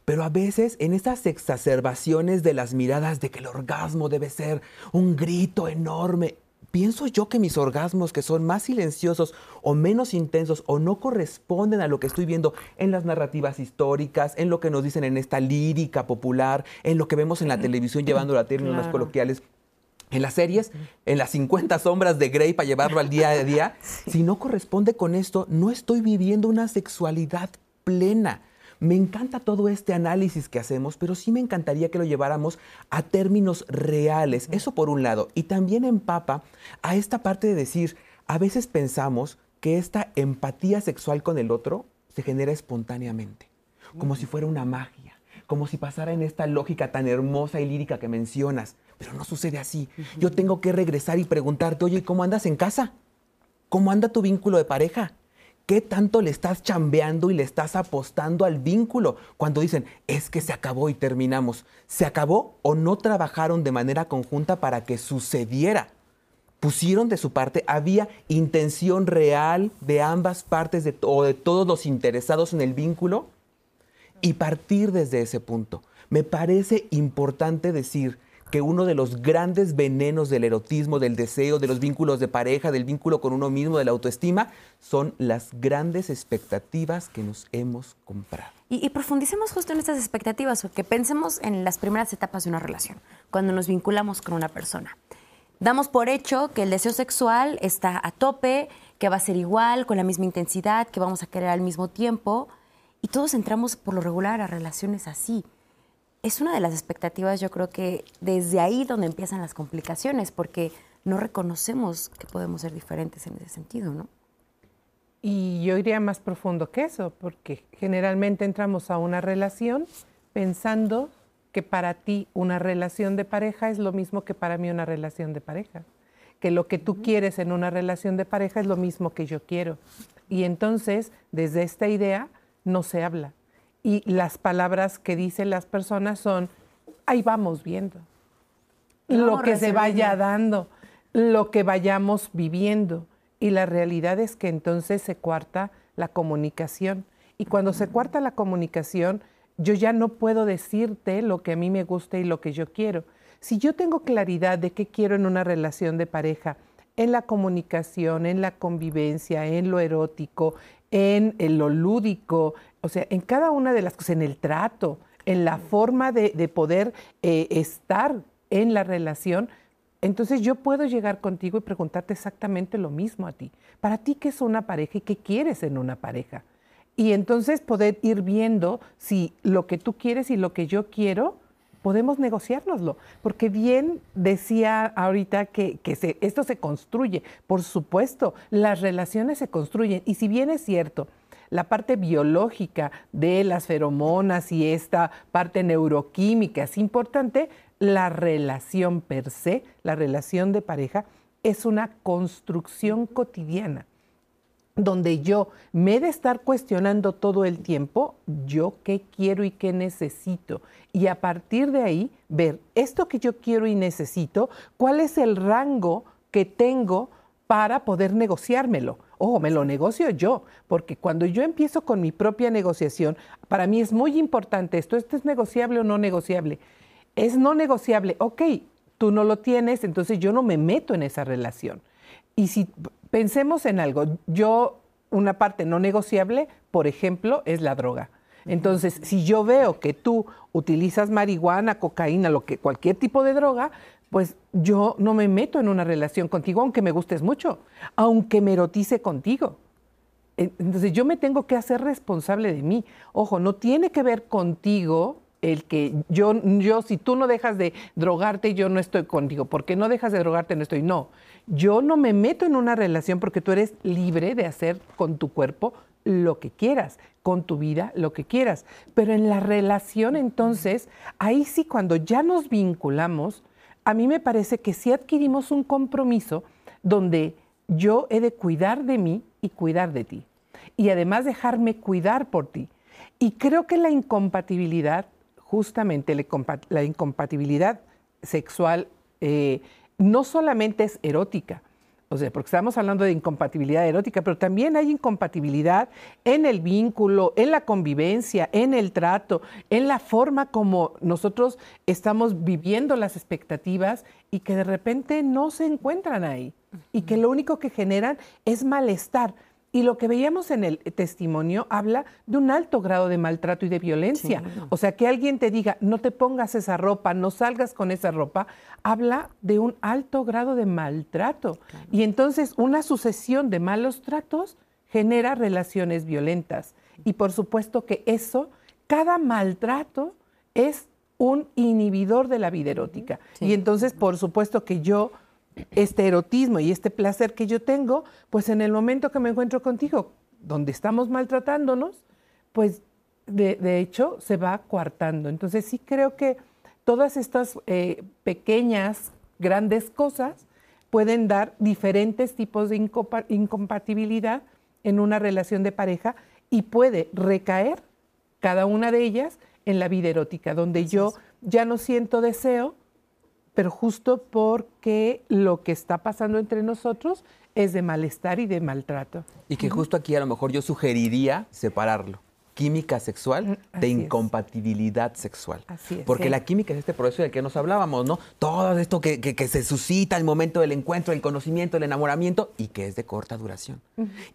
Pero a veces en esas exacerbaciones de las miradas de que el orgasmo debe ser un grito enorme, pienso yo que mis orgasmos que son más silenciosos o menos intensos o no corresponden a lo que estoy viendo en las narrativas históricas, en lo que nos dicen en esta lírica popular, en lo que vemos en la televisión llevándolo a términos más coloquiales, en las series, en las 50 sombras de Grey para llevarlo al día a día, *laughs* si no corresponde con esto, no estoy viviendo una sexualidad plena. Me encanta todo este análisis que hacemos, pero sí me encantaría que lo lleváramos a términos reales. Eso por un lado. Y también empapa a esta parte de decir, a veces pensamos que esta empatía sexual con el otro se genera espontáneamente, como si fuera una magia, como si pasara en esta lógica tan hermosa y lírica que mencionas. Pero no sucede así. Yo tengo que regresar y preguntarte, oye, ¿cómo andas en casa? ¿Cómo anda tu vínculo de pareja? ¿Qué tanto le estás chambeando y le estás apostando al vínculo? Cuando dicen, es que se acabó y terminamos. ¿Se acabó o no trabajaron de manera conjunta para que sucediera? Pusieron de su parte, había intención real de ambas partes de, o de todos los interesados en el vínculo y partir desde ese punto. Me parece importante decir, que uno de los grandes venenos del erotismo, del deseo, de los vínculos de pareja, del vínculo con uno mismo, de la autoestima, son las grandes expectativas que nos hemos comprado. Y, profundicemos justo en estas expectativas, porque pensemos en las primeras etapas de una relación, cuando nos vinculamos con una persona. Damos por hecho que el deseo sexual está a tope, que va a ser igual, con la misma intensidad, que vamos a querer al mismo tiempo. y todos entramos por lo regular a relaciones así. Es una de las expectativas, yo creo que desde ahí donde empiezan las complicaciones, porque no reconocemos que podemos ser diferentes en ese sentido, ¿no? Y yo iría más profundo que eso, porque generalmente entramos a una relación pensando que para ti una relación de pareja es lo mismo que para mí una relación de pareja, que lo que tú quieres en una relación de pareja es lo mismo que yo quiero. Y entonces, desde esta idea, no se habla. Y las palabras que dicen las personas son, ahí vamos viendo. lo que se vaya dando, lo que vayamos viviendo. Y la realidad es que entonces se cuarta la comunicación. Y cuando se cuarta la comunicación, yo ya no puedo decirte lo que a mí me gusta y lo que yo quiero. Si yo tengo claridad de qué quiero en una relación de pareja, en la comunicación, en la convivencia, en lo erótico, en, lo lúdico, o sea, en cada una de las cosas, en el trato, en la forma de, poder eh, estar en la relación, entonces yo puedo llegar contigo y preguntarte exactamente lo mismo a ti. Para ti, ¿qué es una pareja y qué quieres en una pareja? Y entonces poder ir viendo si lo que tú quieres y lo que yo quiero, podemos negociárnoslo. Porque bien decía ahorita que, esto se construye. Por supuesto, las relaciones se construyen. Y si bien es cierto, la parte biológica de las feromonas y esta parte neuroquímica es importante, la relación per se, la relación de pareja, es una construcción cotidiana donde yo me he de estar cuestionando todo el tiempo, yo qué quiero y qué necesito. Y a partir de ahí, ver esto que yo quiero y necesito, cuál es el rango que tengo para poder negociármelo. Ojo, me lo negocio yo, porque cuando yo empiezo con mi propia negociación, para mí es muy importante esto, esto es negociable o no negociable es no negociable, ok, tú no lo tienes, entonces yo no me meto en esa relación. Y si pensemos en algo, yo, una parte no negociable, por ejemplo, es la droga. Entonces, si yo veo que tú utilizas marihuana, cocaína, lo que, cualquier tipo de droga, pues yo no me meto en una relación contigo, aunque me gustes mucho, aunque me erotice contigo. Entonces yo me tengo que hacer responsable de mí. Ojo, no tiene que ver contigo el que yo, yo, si tú no dejas de drogarte, yo no estoy contigo. porque no dejas de drogarte? No estoy. No, yo no me meto en una relación porque tú eres libre de hacer con tu cuerpo lo que quieras, con tu vida lo que quieras. Pero en la relación, entonces, ahí sí, cuando ya nos vinculamos, a mí me parece que sí adquirimos un compromiso donde yo he de cuidar de mí y cuidar de ti. Y además dejarme cuidar por ti. Y creo que la incompatibilidad justamente la incompatibilidad sexual eh, no solamente es erótica, o sea, porque estamos hablando de incompatibilidad erótica, pero también hay incompatibilidad en el vínculo, en la convivencia, en el trato, en la forma como nosotros estamos viviendo las expectativas y que de repente no se encuentran ahí y que lo único que generan es malestar. Y lo que veíamos en el testimonio habla de un alto grado de maltrato y de violencia. O sea, que alguien te diga, no te pongas esa ropa, no salgas con esa ropa, habla de un alto grado de maltrato. Y entonces una sucesión de malos tratos genera relaciones violentas. Y por supuesto que eso, cada maltrato es un inhibidor de la vida erótica. Y entonces, por supuesto que yo este erotismo y este placer que yo tengo, pues en el momento que me encuentro contigo, donde estamos maltratándonos, pues de, hecho se va coartando. Entonces sí creo que todas estas eh, pequeñas, grandes cosas pueden dar diferentes tipos de incompatibilidad en una relación de pareja y puede recaer cada una de ellas en la vida erótica, donde yo ya no siento deseo, pero justo porque lo que está pasando entre nosotros es de malestar y de maltrato. Y que justo aquí a lo mejor yo sugeriría separarlo química sexual mm, de incompatibilidad sexual. Así es, Porque la química es este proceso del que nos hablábamos, ¿no? Todo esto que, se suscita al momento del encuentro, el conocimiento, el enamoramiento y que es de corta duración.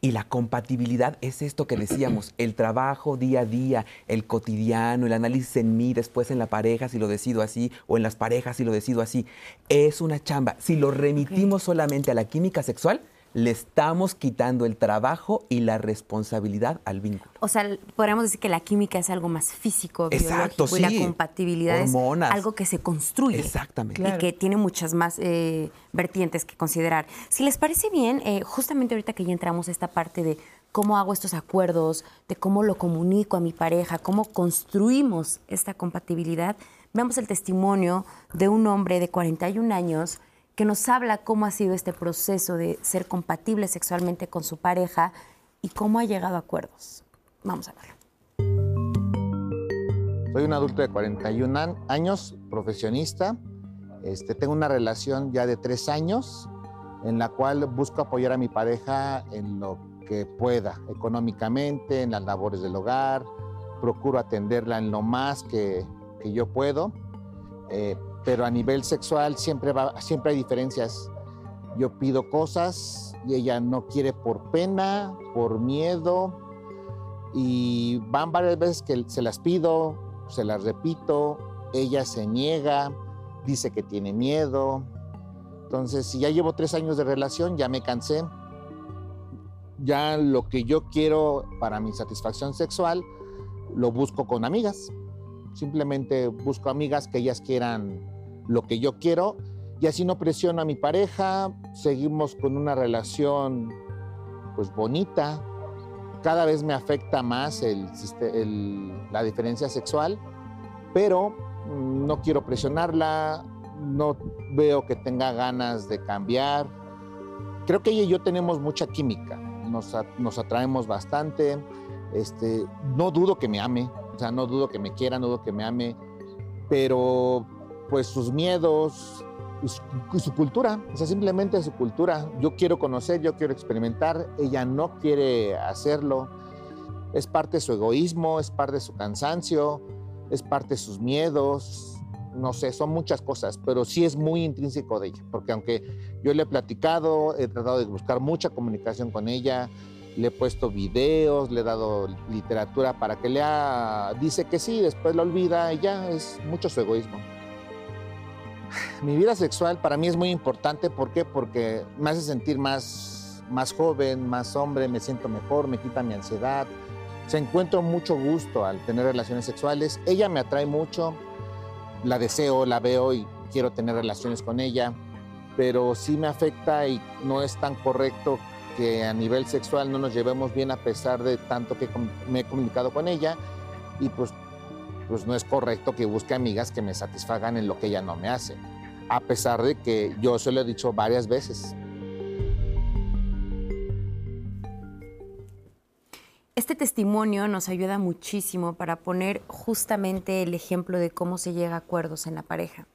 Y la compatibilidad es esto que decíamos, *clears throat* el trabajo día a día, el cotidiano, el análisis en mí, después en la pareja si lo decido así o en las parejas si lo decido así. Es una chamba. Si lo remitimos solamente a la química sexual, le estamos quitando el trabajo y la responsabilidad al vínculo. O sea, podríamos decir que la química es algo más físico, Exacto, biológico, y sí. la compatibilidad Hormonas. es algo que se construye. Exactamente. Y que tiene muchas más eh, vertientes que considerar. Si les parece bien, eh, justamente ahorita que ya entramos a esta parte de cómo hago estos acuerdos, de cómo lo comunico a mi pareja, cómo construimos esta compatibilidad, veamos el testimonio de un hombre de 41 años que nos habla cómo ha sido este proceso de ser compatible sexualmente con su pareja y cómo ha llegado a acuerdos. Vamos a verlo. Soy un adulto de 41 an- años, profesionista. Este, tengo una relación ya de tres años en la cual busco apoyar a mi pareja en lo que pueda, económicamente, en las labores del hogar. Procuro atenderla en lo más que, que yo puedo. Eh, pero a nivel sexual siempre, va, siempre hay diferencias. Yo pido cosas y ella no quiere por pena, por miedo. Y van varias veces que se las pido, se las repito, ella se niega, dice que tiene miedo. Entonces, si ya llevo tres años de relación, ya me cansé. Ya lo que yo quiero para mi satisfacción sexual, lo busco con amigas. Simplemente busco amigas que ellas quieran lo que yo quiero y así no presiono a mi pareja, seguimos con una relación pues bonita. Cada vez me afecta más el, el- la diferencia sexual, pero no quiero presionarla, no veo que tenga ganas de cambiar. Creo que ella y yo tenemos mucha química, nos, nos atraemos bastante. Este, no dudo que me ame, o sea, no dudo que me quiera, no dudo que me ame, pero pues sus miedos su, su cultura, o sea, simplemente su cultura. Yo quiero conocer, yo quiero experimentar, ella no quiere hacerlo. Es parte de su egoísmo, es parte de su cansancio, es parte de sus miedos, no sé, son muchas cosas, pero sí es muy intrínseco de ella, porque aunque yo le he platicado, he tratado de buscar mucha comunicación con ella, le he puesto videos, le he dado literatura para que lea, dice que sí, después lo olvida y ya es mucho su egoísmo. *sighs* Mi vida sexual para mí es muy importante, ¿por qué? Porque me hace sentir más, más joven, más hombre, me siento mejor, me quita mi ansiedad, se encuentro mucho gusto al tener relaciones sexuales, ella me atrae mucho, la deseo, la veo y quiero tener relaciones con ella, pero sí me afecta y no es tan correcto que a nivel sexual no nos llevemos bien a pesar de tanto que me he comunicado con ella y pues, pues no es correcto que busque amigas que me satisfagan en lo que ella no me hace, a pesar de que yo se lo he dicho varias veces. Este testimonio nos ayuda muchísimo para poner justamente el ejemplo de cómo se llega a acuerdos en la pareja.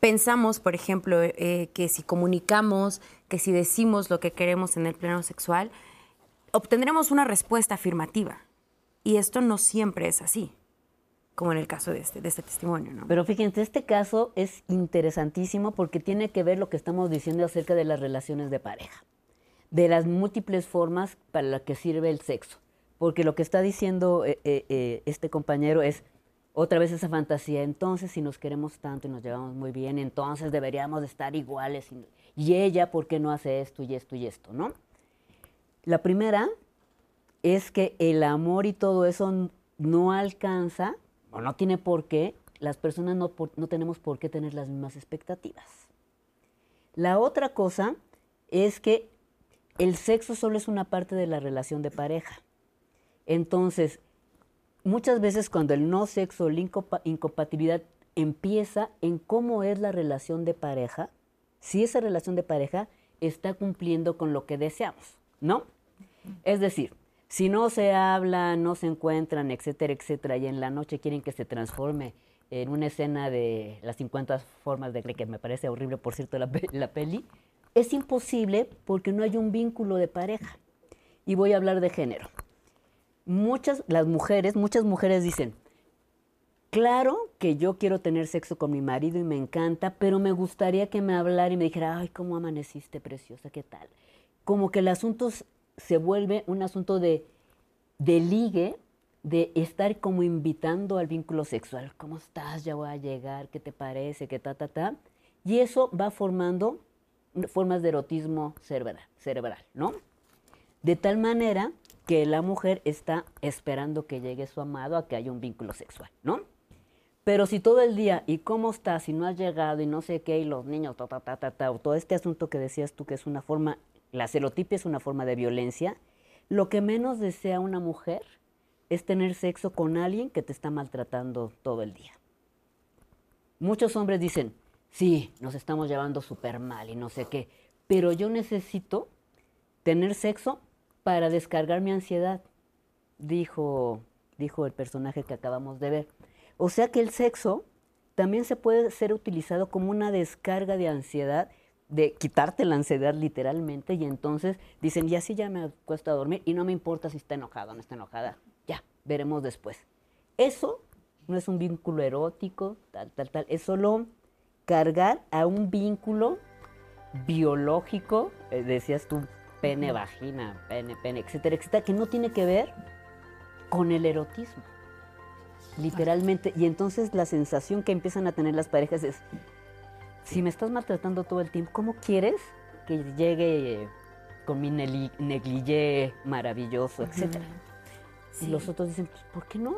Pensamos, por ejemplo, eh, que si comunicamos, que si decimos lo que queremos en el plano sexual, obtendremos una respuesta afirmativa. Y esto no siempre es así, como en el caso de este, de este testimonio. ¿no? Pero fíjense, este caso es interesantísimo porque tiene que ver lo que estamos diciendo acerca de las relaciones de pareja, de las múltiples formas para las que sirve el sexo. Porque lo que está diciendo eh, eh, eh, este compañero es otra vez esa fantasía, entonces si nos queremos tanto y nos llevamos muy bien, entonces deberíamos de estar iguales. Y, y ella, ¿por qué no hace esto y esto y esto? ¿no? La primera es que el amor y todo eso no alcanza, o no tiene por qué, las personas no, no tenemos por qué tener las mismas expectativas. La otra cosa es que el sexo solo es una parte de la relación de pareja. Entonces, muchas veces cuando el no sexo o la incompatibilidad empieza en cómo es la relación de pareja, si esa relación de pareja está cumpliendo con lo que deseamos, ¿no? Es decir, si no se hablan, no se encuentran, etcétera, etcétera, y en la noche quieren que se transforme en una escena de las 50 formas de que me parece horrible, por cierto, la, la peli, es imposible porque no hay un vínculo de pareja. Y voy a hablar de género. Muchas, las mujeres, muchas mujeres dicen, claro que yo quiero tener sexo con mi marido y me encanta, pero me gustaría que me hablara y me dijera, ay, ¿cómo amaneciste, preciosa? ¿Qué tal? Como que el asunto se vuelve un asunto de, de ligue, de estar como invitando al vínculo sexual. ¿Cómo estás? Ya voy a llegar, ¿qué te parece? ¿Qué ta, ta, ta? Y eso va formando formas de erotismo cerebral, cerebral, ¿no? De tal manera que la mujer está esperando que llegue su amado a que haya un vínculo sexual, ¿no? Pero si todo el día, ¿y cómo estás? Si no has llegado y no sé qué, y los niños, ta, ta, ta, ta, o todo este asunto que decías tú que es una forma, la celotipia es una forma de violencia, lo que menos desea una mujer es tener sexo con alguien que te está maltratando todo el día. Muchos hombres dicen, sí, nos estamos llevando súper mal y no sé qué, pero yo necesito tener sexo para descargar mi ansiedad, dijo, dijo el personaje que acabamos de ver. O sea que el sexo también se puede ser utilizado como una descarga de ansiedad, de quitarte la ansiedad literalmente, y entonces dicen, y así ya me acuesto a dormir y no me importa si está enojado o no está enojada, ya, veremos después. Eso no es un vínculo erótico, tal, tal, tal, es solo cargar a un vínculo biológico, eh, decías tú, pene, vagina, pene, pene, etcétera, etcétera, que no tiene que ver con el erotismo literalmente. Y entonces la sensación que empiezan a tener las parejas es, si me estás maltratando todo el tiempo, ¿cómo quieres que llegue con mi negligé maravilloso, etcétera? Y los otros dicen, pues, ¿por qué no?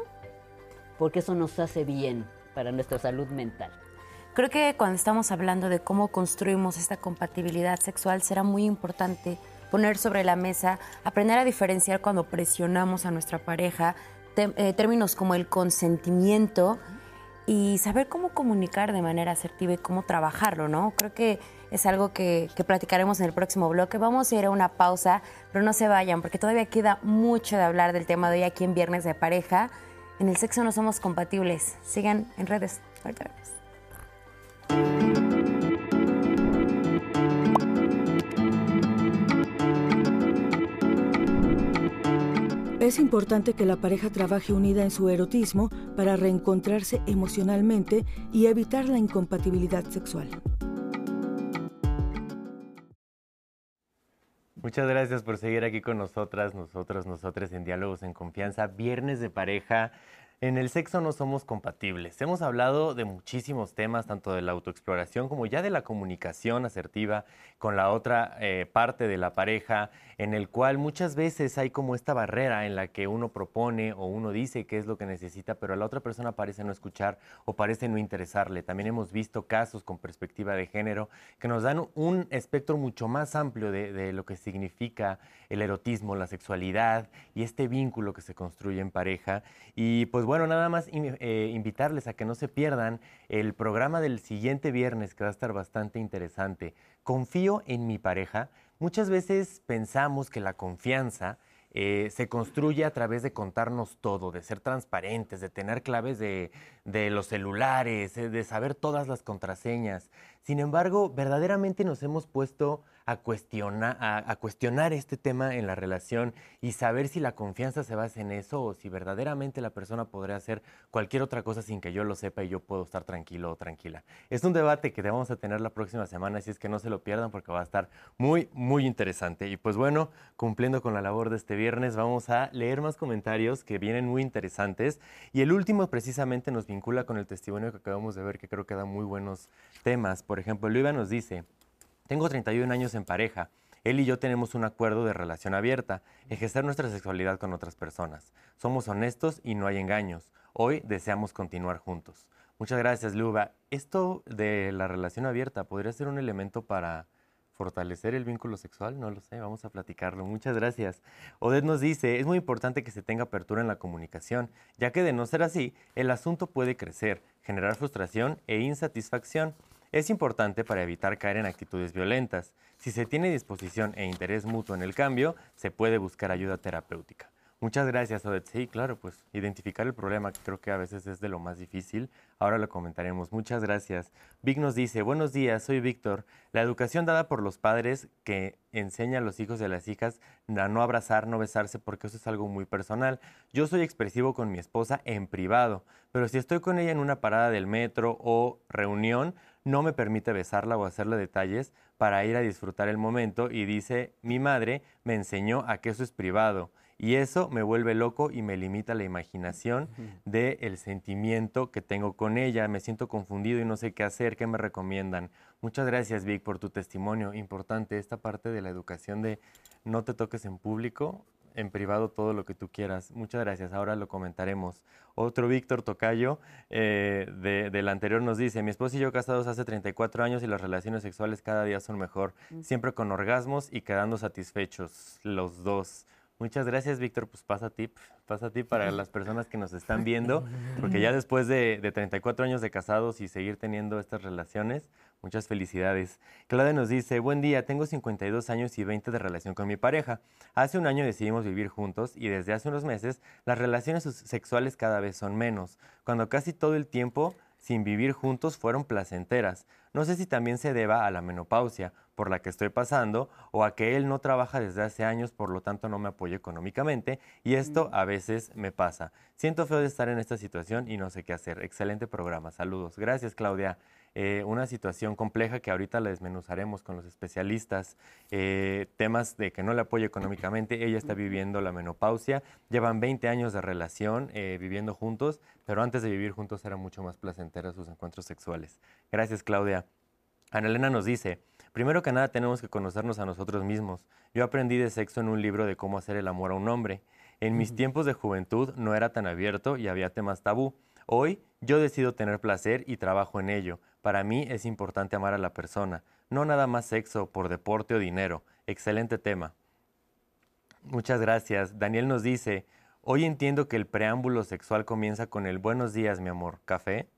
Porque eso nos hace bien para nuestra salud mental. Creo que cuando estamos hablando de cómo construimos esta compatibilidad sexual, será muy importante poner sobre la mesa, aprender a diferenciar cuando presionamos a nuestra pareja eh, términos como el consentimiento y saber cómo comunicar de manera asertiva y cómo trabajarlo, ¿no? Creo que es algo que, que, platicaremos en el próximo bloque. Vamos a ir a una pausa, pero no se vayan porque todavía queda mucho de hablar del tema de hoy aquí en Viernes de Pareja. En el sexo no somos compatibles. Sigan en redes. Ahorita Es importante que la pareja trabaje unida en su erotismo para reencontrarse emocionalmente y evitar la incompatibilidad sexual. Muchas gracias por seguir aquí con nosotras, nosotros, nosotros en Diálogos en Confianza, Viernes de Pareja. En el sexo no somos compatibles. Hemos hablado de muchísimos temas, tanto de la autoexploración como ya de la comunicación asertiva con la otra eh, parte de la pareja, en el cual muchas veces hay como esta barrera en la que uno propone o uno dice qué es lo que necesita, pero a la otra persona parece no escuchar o parece no interesarle. También hemos visto casos con perspectiva de género que nos dan un espectro mucho más amplio de, lo que significa el erotismo, la sexualidad y este vínculo que se construye en pareja. Y pues bueno, nada más eh, invitarles a que no se pierdan el programa del siguiente viernes que va a estar bastante interesante. Confío en mi pareja. Muchas veces pensamos que la confianza eh, se construye a través de contarnos todo, de ser transparentes, de tener claves de, los celulares, eh, de saber todas las contraseñas. Sin embargo, verdaderamente nos hemos puesto a, a, cuestionar este tema en la relación y saber si la confianza se basa en eso o si verdaderamente la persona podría hacer cualquier otra cosa sin que yo lo sepa y yo puedo estar tranquilo o tranquila. Es un debate que vamos a tener la próxima semana, así es que no se lo pierdan porque va a estar muy, muy interesante. Y pues bueno, cumpliendo con la labor de este viernes, vamos a leer más comentarios que vienen muy interesantes. Y el último precisamente nos vincula con el testimonio que acabamos de ver, que creo que da muy buenos temas. Por ejemplo, Luiva nos dice, tengo 31 años en pareja. Él y yo tenemos un acuerdo de relación abierta, ejercer nuestra sexualidad con otras personas. Somos honestos y no hay engaños. Hoy deseamos continuar juntos. Muchas gracias, Luba. Esto de la relación abierta podría ser un elemento para fortalecer el vínculo sexual, no lo sé, vamos a platicarlo. Muchas gracias. Odette nos dice, es muy importante que se tenga apertura en la comunicación, ya que de no ser así, el asunto puede crecer, generar frustración e insatisfacción es importante para evitar caer en actitudes violentas. Si se tiene disposición e interés mutuo en el cambio, se puede buscar ayuda terapéutica. Muchas gracias, Odette. Sí, claro, pues identificar el problema, creo que a veces es de lo más difícil. Ahora lo comentaremos. Muchas gracias. Vic nos dice, buenos días, soy Víctor. La educación dada por los padres que enseña a los hijos de las hijas a no abrazar, no besarse, porque eso es algo muy personal. Yo soy expresivo con mi esposa en privado, pero si estoy con ella en una parada del metro o reunión, no me permite besarla o hacerle detalles para ir a disfrutar el momento y dice, mi madre me enseñó a que eso es privado y eso me vuelve loco y me limita la imaginación del sentimiento que tengo con ella. Me siento confundido y no sé qué hacer, qué me recomiendan. Muchas gracias, Vic, por tu testimonio. Importante esta parte de la educación de no te toques en público, en privado todo lo que tú quieras. Muchas gracias, ahora lo comentaremos. Otro Víctor Tocayo eh, de, del anterior nos dice, mi esposo y yo casados hace 34 años y las relaciones sexuales cada día son mejor, siempre con orgasmos y quedando satisfechos los dos. Muchas gracias, Víctor. Pues pasa tip, pasa tip para las personas que nos están viendo, porque ya después de, de 34 años de casados y seguir teniendo estas relaciones, muchas felicidades. Claudia nos dice, buen día, tengo 52 años y 20 de relación con mi pareja. Hace un año decidimos vivir juntos y desde hace unos meses las relaciones sexuales cada vez son menos, cuando casi todo el tiempo sin vivir juntos fueron placenteras. No sé si también se deba a la menopausia por la que estoy pasando o a que él no trabaja desde hace años, por lo tanto no me apoya económicamente y esto a veces me pasa. Siento feo de estar en esta situación y no sé qué hacer. Excelente programa. Saludos. Gracias, Claudia. Eh, una situación compleja que ahorita la desmenuzaremos con los especialistas, eh, temas de que no le apoya económicamente, ella está viviendo la menopausia, llevan 20 años de relación eh, viviendo juntos, pero antes de vivir juntos eran mucho más placenteros sus encuentros sexuales. Gracias Claudia. Ana Elena nos dice, primero que nada tenemos que conocernos a nosotros mismos. Yo aprendí de sexo en un libro de cómo hacer el amor a un hombre. En mis tiempos de juventud no era tan abierto y había temas tabú. Hoy yo decido tener placer y trabajo en ello. Para mí es importante amar a la persona, no nada más sexo por deporte o dinero. Excelente tema. Muchas gracias. Daniel nos dice, hoy entiendo que el preámbulo sexual comienza con el buenos días, mi amor, café.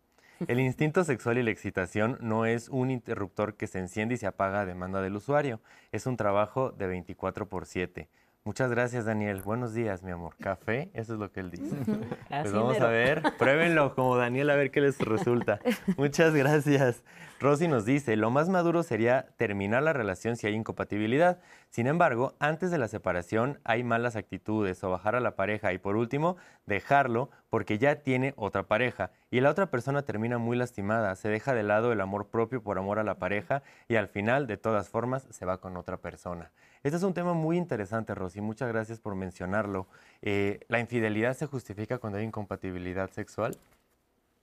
El *laughs* instinto sexual y la excitación no es un interruptor que se enciende y se apaga a demanda del usuario, es un trabajo de 24 por 7. Muchas gracias, Daniel. Buenos días, mi amor. Café, eso es lo que él dice. *laughs* Pues vamos a ver, pruébenlo como Daniel a ver qué les resulta. *laughs* Muchas gracias. Rosy nos dice, lo más maduro sería terminar la relación si hay incompatibilidad. Sin embargo, antes de la separación hay malas actitudes o bajar a la pareja y por último, dejarlo porque ya tiene otra pareja y la otra persona termina muy lastimada, se deja de lado el amor propio por amor a la pareja y al final, de todas formas, se va con otra persona. Este es un tema muy interesante, Rosy. Muchas gracias por mencionarlo. Eh, ¿La infidelidad se justifica cuando hay incompatibilidad sexual?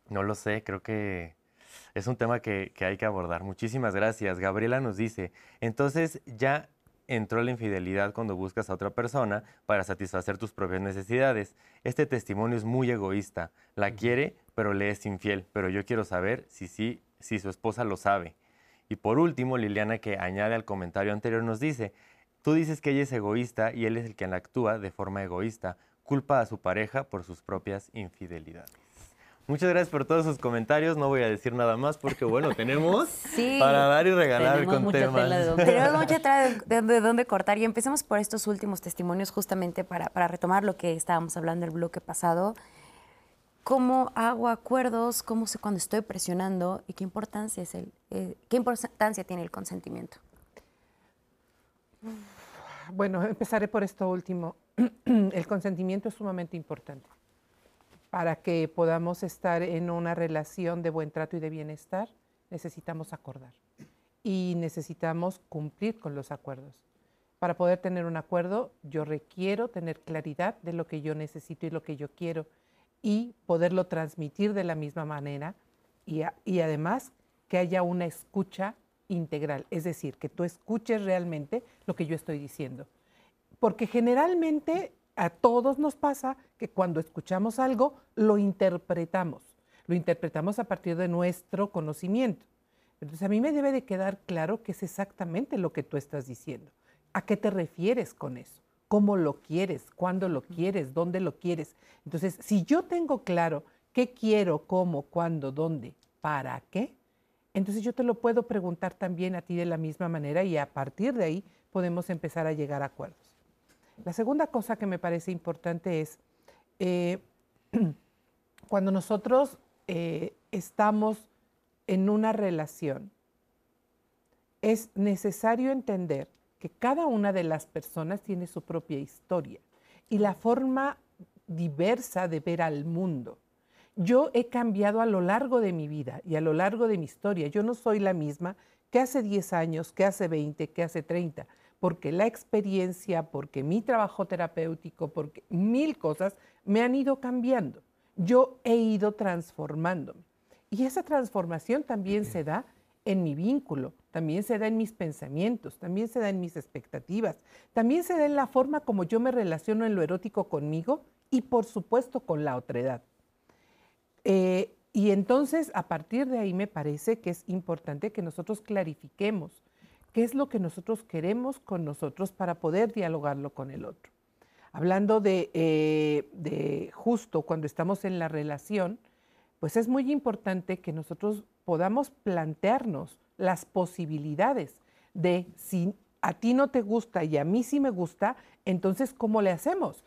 No lo sé, creo que es un tema que, que hay que abordar. Muchísimas gracias. Gabriela nos dice, entonces ya entró la infidelidad cuando buscas a otra persona para satisfacer tus propias necesidades. Este testimonio es muy egoísta. La quiere, pero le es infiel. Pero yo quiero saber si sí, si su esposa lo sabe. Y por último, Liliana, que añade al comentario anterior, nos dice, Tú dices que ella es egoísta y él es el que la actúa de forma egoísta. Culpa a su pareja por sus propias infidelidades. Muchas gracias por todos sus comentarios. No voy a decir nada más porque, bueno, tenemos para dar y regalar con temas. Tenemos mucha tela de, de, dónde cortar y empecemos por estos últimos testimonios justamente para, para retomar lo que estábamos hablando el bloque pasado. ¿Cómo hago acuerdos? ¿Cómo sé cuando estoy presionando? ¿Y qué importancia, es el, eh, qué importancia tiene el consentimiento? Bueno, empezaré por esto último. *clears throat* El consentimiento es sumamente importante para que podamos estar en una relación de buen trato y de bienestar. Necesitamos acordar y necesitamos cumplir con los acuerdos. Para poder tener un acuerdo, yo requiero tener claridad de lo que yo necesito y lo que yo quiero y poderlo transmitir de la misma manera y, además que haya una escucha integral, es decir, que tú escuches realmente lo que yo estoy diciendo. Porque generalmente a todos nos pasa que cuando escuchamos algo lo interpretamos, lo interpretamos a partir de nuestro conocimiento. Entonces a mí me debe de quedar claro qué es exactamente lo que tú estás diciendo. ¿A qué te refieres con eso? ¿Cómo lo quieres? ¿Cuándo lo quieres? ¿Dónde lo quieres? Entonces, si yo tengo claro qué quiero, cómo, cuándo, dónde, para qué, entonces yo te lo puedo preguntar también a ti de la misma manera y a partir de ahí podemos empezar a llegar a acuerdos. La segunda cosa que me parece importante es eh, *clears throat* cuando nosotros eh, estamos en una relación, es necesario entender que cada una de las personas tiene su propia historia y la forma diversa de ver al mundo yo he cambiado a lo largo de mi vida y a lo largo de mi historia. Yo no soy la misma que hace 10 años, que hace 20, que hace 30, porque la experiencia, porque mi trabajo terapéutico, porque mil cosas me han ido cambiando. Yo he ido transformándome. Y esa transformación también se da en mi vínculo, también se da en mis pensamientos, también se da en mis expectativas, también se da en la forma como yo me relaciono en lo erótico conmigo y por supuesto con la otredad. Eh, y entonces a partir de ahí me parece que es importante que nosotros clarifiquemos qué es lo que nosotros queremos con nosotros para poder dialogarlo con el otro. Hablando de, eh, de justo cuando estamos en la relación, pues es muy importante que nosotros podamos plantearnos las posibilidades de si a ti no te gusta y a mí sí me gusta, entonces ¿cómo le hacemos?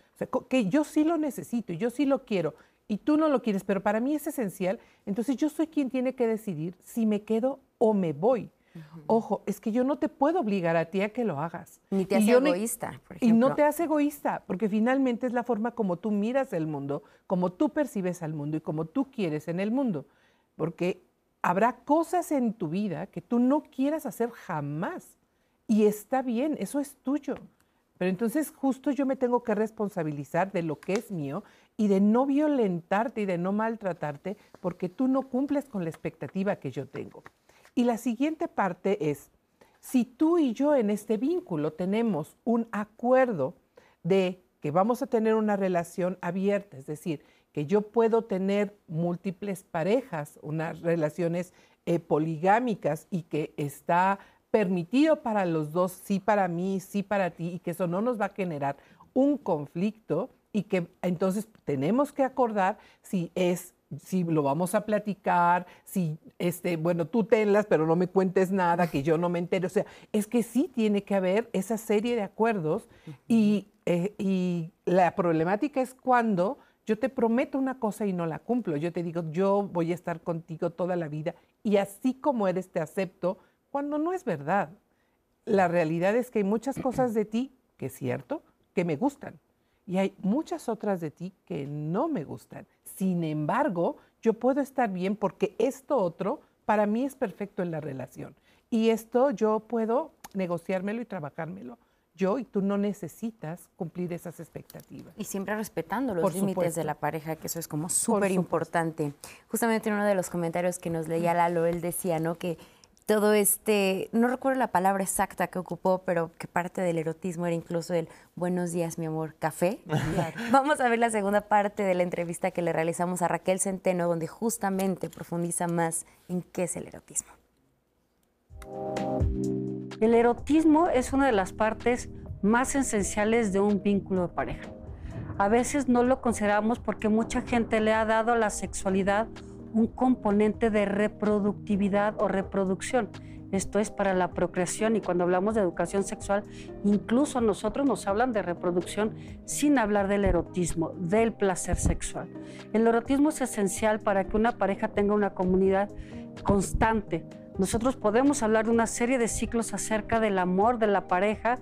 Que yo sí lo necesito, yo sí lo quiero y tú no lo quieres, pero para mí es esencial, entonces yo soy quien tiene que decidir si me quedo o me voy. Ojo, es que yo no te puedo obligar a ti a que lo hagas. Ni te hace egoísta, por ejemplo. Y no te hace egoísta, porque finalmente es la forma como tú miras el mundo, como tú percibes al mundo y como tú quieres en el mundo. Porque habrá cosas en tu vida que tú no quieras hacer jamás. Y está bien, eso es tuyo. Pero entonces justo yo me tengo que responsabilizar de lo que es mío y de no violentarte y de no maltratarte porque tú no cumples con la expectativa que yo tengo. Y la siguiente parte es, si tú y yo en este vínculo tenemos un acuerdo de que vamos a tener una relación abierta, es decir, que yo puedo tener múltiples parejas, unas relaciones eh, poligámicas y que está permitido para los dos, sí para mí, sí para ti, y que eso no nos va a generar un conflicto y que entonces tenemos que acordar si es si lo vamos a platicar, si, este, bueno, tú tenlas, pero no me cuentes nada, que yo no me entere. O sea, es que sí tiene que haber esa serie de acuerdos y, eh, y la problemática es cuando yo te prometo una cosa y no la cumplo. Yo te digo, yo voy a estar contigo toda la vida y así como eres te acepto, cuando no es verdad. La realidad es que hay muchas cosas de ti, que es cierto, que me gustan y hay muchas otras de ti que no me gustan. Sin embargo, yo puedo estar bien porque esto otro para mí es perfecto en la relación. Y esto yo puedo negociármelo y trabajármelo. Yo y tú no necesitas cumplir esas expectativas. Y siempre respetando los límites de la pareja, que eso es como súper importante. Justamente en uno de los comentarios que nos leía Lalo, él decía, ¿no? Que todo este, no recuerdo la palabra exacta que ocupó, pero que parte del erotismo era incluso el buenos días, mi amor, café. *laughs* Vamos a ver la segunda parte de la entrevista que le realizamos a Raquel Centeno, donde justamente profundiza más en qué es el erotismo. El erotismo es una de las partes más esenciales de un vínculo de pareja. A veces no lo consideramos porque mucha gente le ha dado la sexualidad un componente de reproductividad o reproducción. Esto es para la procreación y cuando hablamos de educación sexual, incluso nosotros nos hablan de reproducción sin hablar del erotismo, del placer sexual. El erotismo es esencial para que una pareja tenga una comunidad constante. Nosotros podemos hablar de una serie de ciclos acerca del amor de la pareja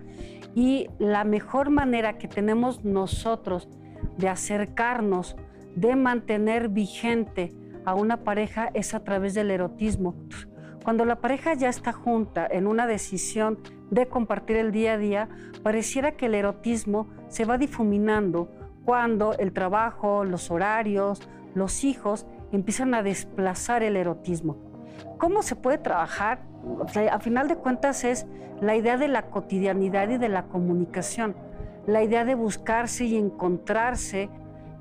y la mejor manera que tenemos nosotros de acercarnos, de mantener vigente a una pareja es a través del erotismo. Cuando la pareja ya está junta en una decisión de compartir el día a día, pareciera que el erotismo se va difuminando cuando el trabajo, los horarios, los hijos empiezan a desplazar el erotismo. ¿Cómo se puede trabajar? a final de cuentas es la idea de la cotidianidad y de la comunicación, la idea de buscarse y encontrarse.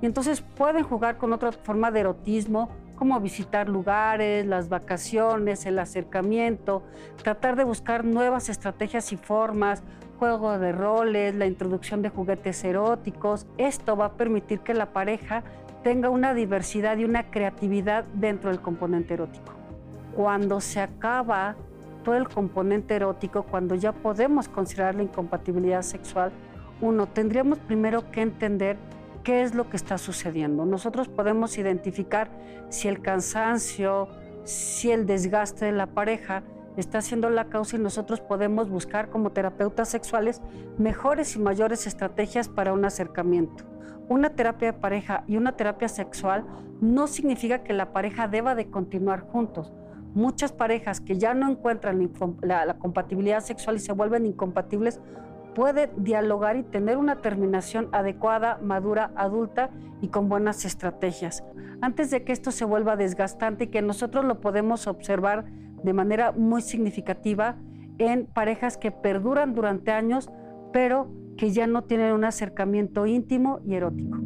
Y entonces pueden jugar con otra forma de erotismo como visitar lugares, las vacaciones, el acercamiento, tratar de buscar nuevas estrategias y formas, juego de roles, la introducción de juguetes eróticos. Esto va a permitir que la pareja tenga una diversidad y una creatividad dentro del componente erótico. Cuando se acaba todo el componente erótico, cuando ya podemos considerar la incompatibilidad sexual, uno, tendríamos primero que entender qué es lo que está sucediendo. Nosotros podemos identificar si el cansancio, si el desgaste de la pareja está siendo la causa y nosotros podemos buscar como terapeutas sexuales mejores y mayores estrategias para un acercamiento. Una terapia de pareja y una terapia sexual no significa que la pareja deba de continuar juntos. muchas parejas que ya no encuentran la, la compatibilidad sexual y se vuelven incompatibles, puede dialogar y tener una terminación adecuada, madura, adulta y con buenas estrategias. Antes de que esto se vuelva desgastante y que nosotros lo podemos observar de manera muy significativa en parejas que perduran durante años, pero que ya no tienen un acercamiento íntimo y erótico.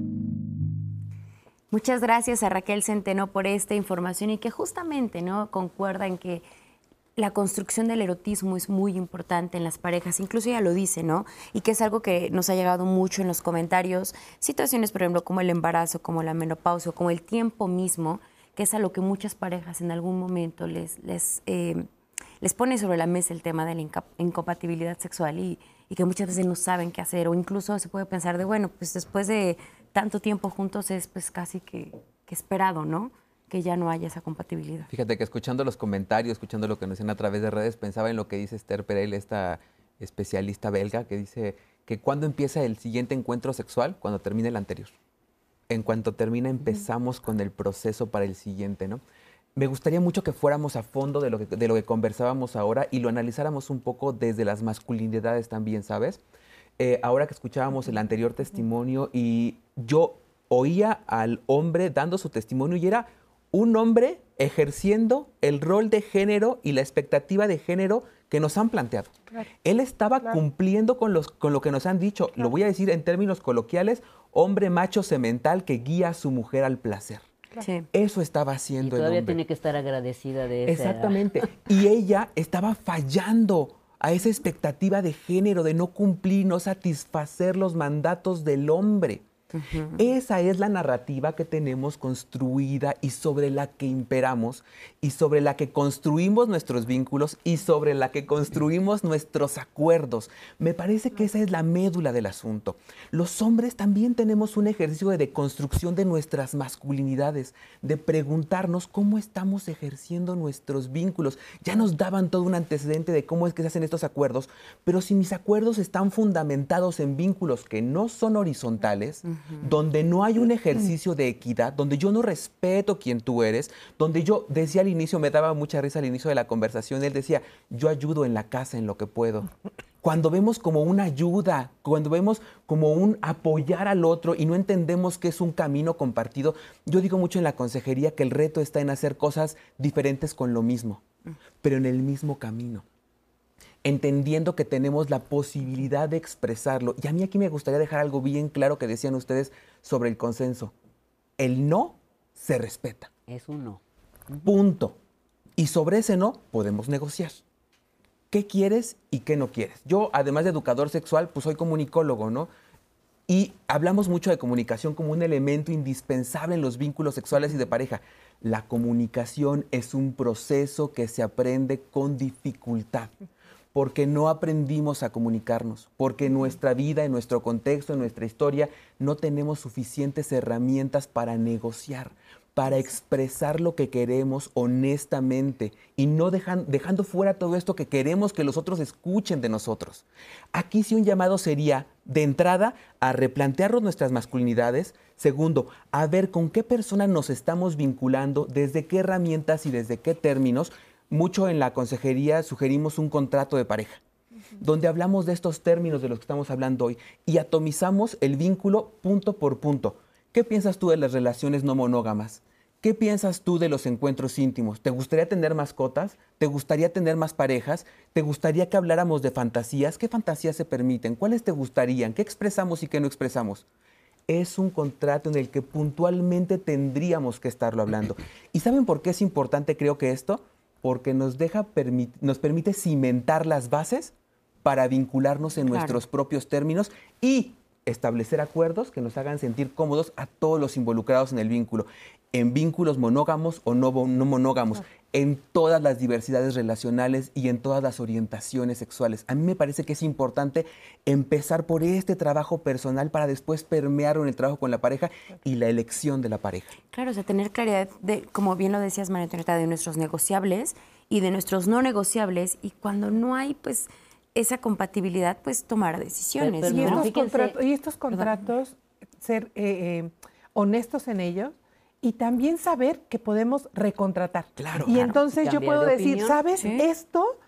Muchas gracias a Raquel Centeno por esta información y que justamente no concuerda en que la construcción del erotismo es muy importante en las parejas, incluso ella lo dice, ¿no? Y que es algo que nos ha llegado mucho en los comentarios, situaciones, por ejemplo, como el embarazo, como la menopausia, como el tiempo mismo, que es a lo que muchas parejas en algún momento les, les, eh, les pone sobre la mesa el tema de la incompatibilidad sexual y, que muchas veces no saben qué hacer, o incluso se puede pensar de, bueno, pues después de tanto tiempo juntos es pues casi que esperado, ¿no? Que ya no haya esa compatibilidad. Fíjate que escuchando los comentarios, escuchando lo que nos dicen a través de redes, pensaba en lo que dice Esther Perel, esta especialista belga, que dice que cuando empieza el siguiente encuentro sexual, cuando termina el anterior. En cuanto termina, empezamos con el proceso para el siguiente, ¿no? Me gustaría mucho que fuéramos a fondo de lo que, de lo que conversábamos ahora y lo analizáramos un poco desde las masculinidades también, ¿sabes? Eh, ahora que escuchábamos el anterior testimonio y yo oía al hombre dando su testimonio y era un hombre ejerciendo el rol de género y la expectativa de género que nos han planteado. Él estaba cumpliendo con, los, con lo que nos han dicho, lo voy a decir en términos coloquiales, hombre macho semental que guía a su mujer al placer. Eso estaba haciendo y todavía el tiene que estar agradecida de eso. Exactamente. y ella estaba fallando a esa expectativa de género, de no cumplir, no satisfacer los mandatos del hombre. Esa es la narrativa que tenemos construida y sobre la que imperamos y sobre la que construimos nuestros vínculos y sobre la que construimos nuestros acuerdos. Me parece que esa es la médula del asunto. Los hombres también tenemos un ejercicio de construcción de nuestras masculinidades, de preguntarnos cómo estamos ejerciendo nuestros vínculos. Ya nos daban todo un antecedente de cómo es que se hacen estos acuerdos, pero si mis acuerdos están fundamentados en vínculos que no son horizontales, donde no hay un ejercicio de equidad, donde yo no respeto quién tú eres, donde yo decía al inicio, me daba mucha risa al inicio de la conversación, él decía, yo ayudo en la casa en lo que puedo. Cuando vemos como una ayuda, cuando vemos como un apoyar al otro y no entendemos que es un camino compartido, yo digo mucho en la consejería que el reto está en hacer cosas diferentes con lo mismo, pero en el mismo camino entendiendo que tenemos la posibilidad de expresarlo. Y a mí aquí me gustaría dejar algo bien claro que decían ustedes sobre el consenso. El no se respeta. Es un no. Punto. Y sobre ese no podemos negociar. ¿Qué quieres y qué no quieres? Yo, además de educador sexual, pues soy comunicólogo, ¿no? Y hablamos mucho de comunicación como un elemento indispensable en los vínculos sexuales y de pareja. La comunicación es un proceso que se aprende con dificultad porque no aprendimos a comunicarnos, porque en nuestra vida, en nuestro contexto, en nuestra historia, no tenemos suficientes herramientas para negociar, para expresar lo que queremos honestamente y no dejando fuera todo esto que queremos que los otros escuchen de nosotros. Aquí sí un llamado sería, de entrada, a replantearnos nuestras masculinidades. Segundo, a ver con qué persona nos estamos vinculando, desde qué herramientas y desde qué términos mucho en la consejería sugerimos un contrato de pareja, donde hablamos de estos términos de los que estamos hablando hoy y atomizamos el vínculo punto por punto. ¿Qué piensas tú de las relaciones no monógamas? ¿Qué piensas tú de los encuentros íntimos? ¿Te gustaría tener mascotas? ¿Te gustaría tener más parejas? ¿Te gustaría que habláramos de fantasías? ¿Qué fantasías se permiten? ¿Cuáles te gustarían? ¿Qué expresamos y qué no expresamos? Es un contrato en el que puntualmente tendríamos que estarlo hablando. *clears throat* ¿Y saben por qué es importante creo que esto? Porque nos, deja, nos permite cimentar las bases para vincularnos en nuestros propios términos y establecer acuerdos que nos hagan sentir cómodos a todos los involucrados en el vínculo, en vínculos monógamos o no, no monógamos, en todas las diversidades relacionales y en todas las orientaciones sexuales. A mí me parece que es importante empezar por este trabajo personal para después permearlo en el trabajo con la pareja y la elección de la pareja. Claro, o sea, tener claridad de, como bien lo decías, María Antonieta, de nuestros negociables y de nuestros no negociables y cuando no hay, pues, esa compatibilidad, pues tomar decisiones. y, estos y, estos contratos, ser eh, eh, honestos en ellos y también saber que podemos recontratar. Claro. Y entonces yo puedo de decir, opinión. ¿sabes? Esto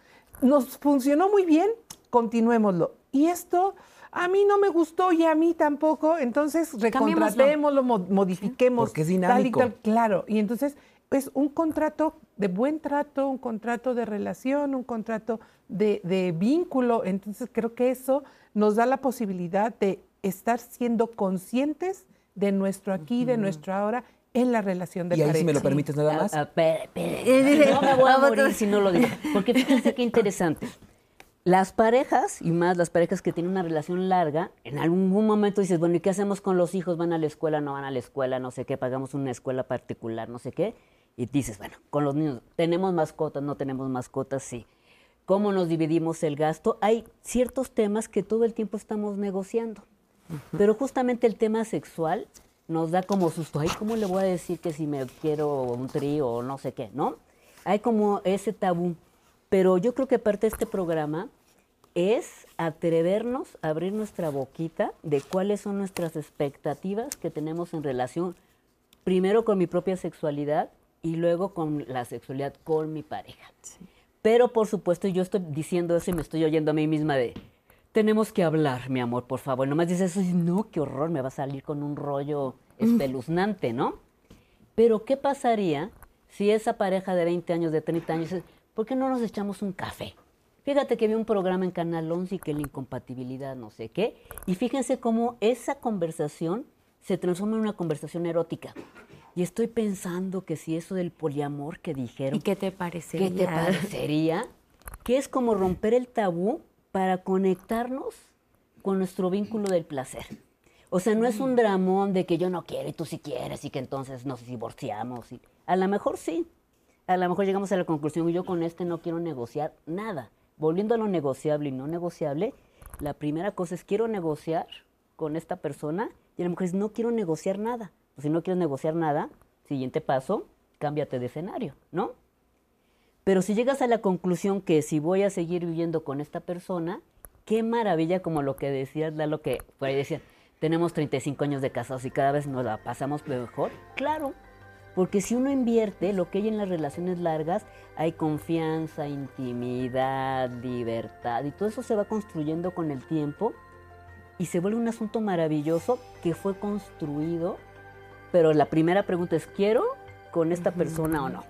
nos funcionó muy bien, continuémoslo. Y esto a mí no me gustó y a mí tampoco, entonces recontratémoslo, mo- modifiquemos. Porque es tal y dinámico. tal. Claro, y entonces es un contrato de buen trato, un contrato de relación, un contrato de, de vínculo. Entonces creo que eso nos da la posibilidad de estar siendo conscientes de nuestro aquí, de nuestro ahora en la relación de Y ahí, pareja. si me lo permites nada más, Ah, ah, espere, espere. No me voy a morir si no lo digo. *laughs* Porque fíjense qué interesante. Las parejas, y más las parejas que tienen una relación larga, en algún momento dices, bueno, ¿y qué hacemos con los hijos? ¿Van a la escuela? ¿No van a la escuela? No sé qué, pagamos una escuela particular, no sé qué. Y dices, bueno, con los niños, ¿tenemos mascotas? ¿No tenemos mascotas? Sí. ¿Cómo nos dividimos el gasto? Hay ciertos temas que todo el tiempo estamos negociando. Pero justamente el tema sexual nos da como susto. Ay, ¿cómo le voy a decir que si me quiero un trío o no sé qué, no? Hay como ese tabú. Pero yo creo que parte de este programa es atrevernos a abrir nuestra boquita de cuáles son nuestras expectativas que tenemos en relación, primero con mi propia sexualidad y luego con la sexualidad con mi pareja. Pero por supuesto yo estoy diciendo eso y me estoy oyendo a mí misma de, tenemos que hablar, mi amor, por favor. Nomás dices eso y dices, no, qué horror, me va a salir con un rollo espeluznante, ¿no? Pero ¿qué pasaría si esa pareja de 20 años, de 30 años, dice, ¿por qué no nos echamos un café? Fíjate que vi un programa en Canal 11 y que la incompatibilidad, no sé qué. Y fíjense cómo esa conversación se transforma en una conversación erótica. Y estoy pensando que si eso del poliamor que dijeron, ¿Y qué te parecería? ¿Qué te parecería? Que es como romper el tabú para conectarnos con nuestro vínculo del placer. O sea, no es un dramón de que yo no quiero y tú sí quieres y que entonces nos divorciamos. y- a lo mejor sí. A lo mejor llegamos a la conclusión, yo con este no quiero negociar nada. Volviendo a lo negociable y no negociable, la primera cosa es quiero negociar con esta persona y a lo mejor es no quiero negociar nada. Si no quieres negociar nada, siguiente paso, cámbiate de escenario, ¿no? Pero si llegas a la conclusión que si voy a seguir viviendo con esta persona, qué maravilla como lo que decías, lo que por ahí decían, tenemos 35 años de casados y cada vez nos la pasamos mejor. Claro, porque si uno invierte, lo que hay en las relaciones largas, hay confianza, intimidad, libertad, y todo eso se va construyendo con el tiempo y se vuelve un asunto maravilloso que fue construido, pero la primera pregunta es, ¿quiero con esta persona o no?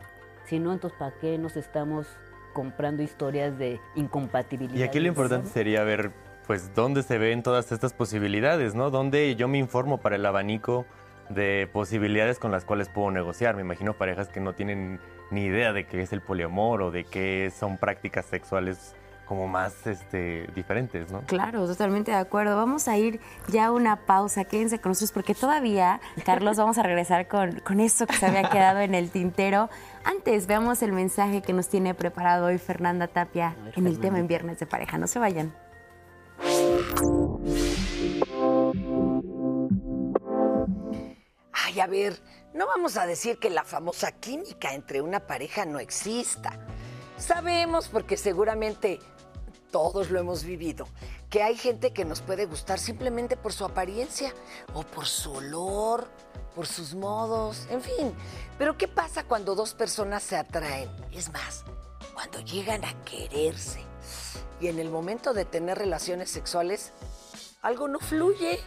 Si no, entonces ¿para qué nos estamos comprando historias de incompatibilidad? Y aquí lo importante sería ver, pues, dónde se ven todas estas posibilidades, ¿no? Dónde yo me informo para el abanico de posibilidades con las cuales puedo negociar. Me imagino parejas que no tienen ni idea de qué es el poliamor o de qué son prácticas sexuales como más este, diferentes, ¿no? Claro, totalmente de acuerdo. Vamos a ir ya a una pausa. Quédense con nosotros porque todavía, Carlos, vamos a regresar con, con esto que se había quedado en el tintero. Antes, veamos el mensaje que nos tiene preparado hoy Fernanda Tapia ver, en el tema en Viernes de Pareja. No se vayan. Ay, a ver, no vamos a decir que la famosa química entre una pareja no exista. Sabemos, porque seguramente todos lo hemos vivido, que hay gente que nos puede gustar simplemente por su apariencia o por su olor, por sus modos, en fin. Pero ¿qué pasa cuando dos personas se atraen? Es más, cuando llegan a quererse y en el momento de tener relaciones sexuales, algo no fluye.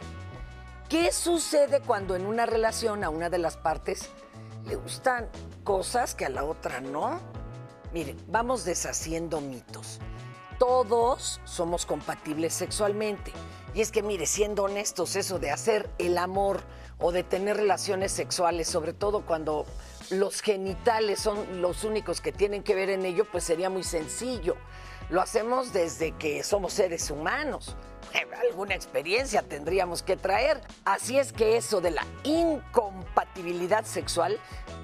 ¿Qué sucede cuando en una relación a una de las partes le gustan cosas que a la otra no? Miren, vamos deshaciendo mitos. Todos somos compatibles sexualmente. Y es que, mire, siendo honestos, eso de hacer el amor o de tener relaciones sexuales, sobre todo cuando los genitales son los únicos que tienen que ver en ello, pues sería muy sencillo. Lo hacemos desde que somos seres humanos. Eh, Alguna experiencia tendríamos que traer. Así es que eso de la incompatibilidad sexual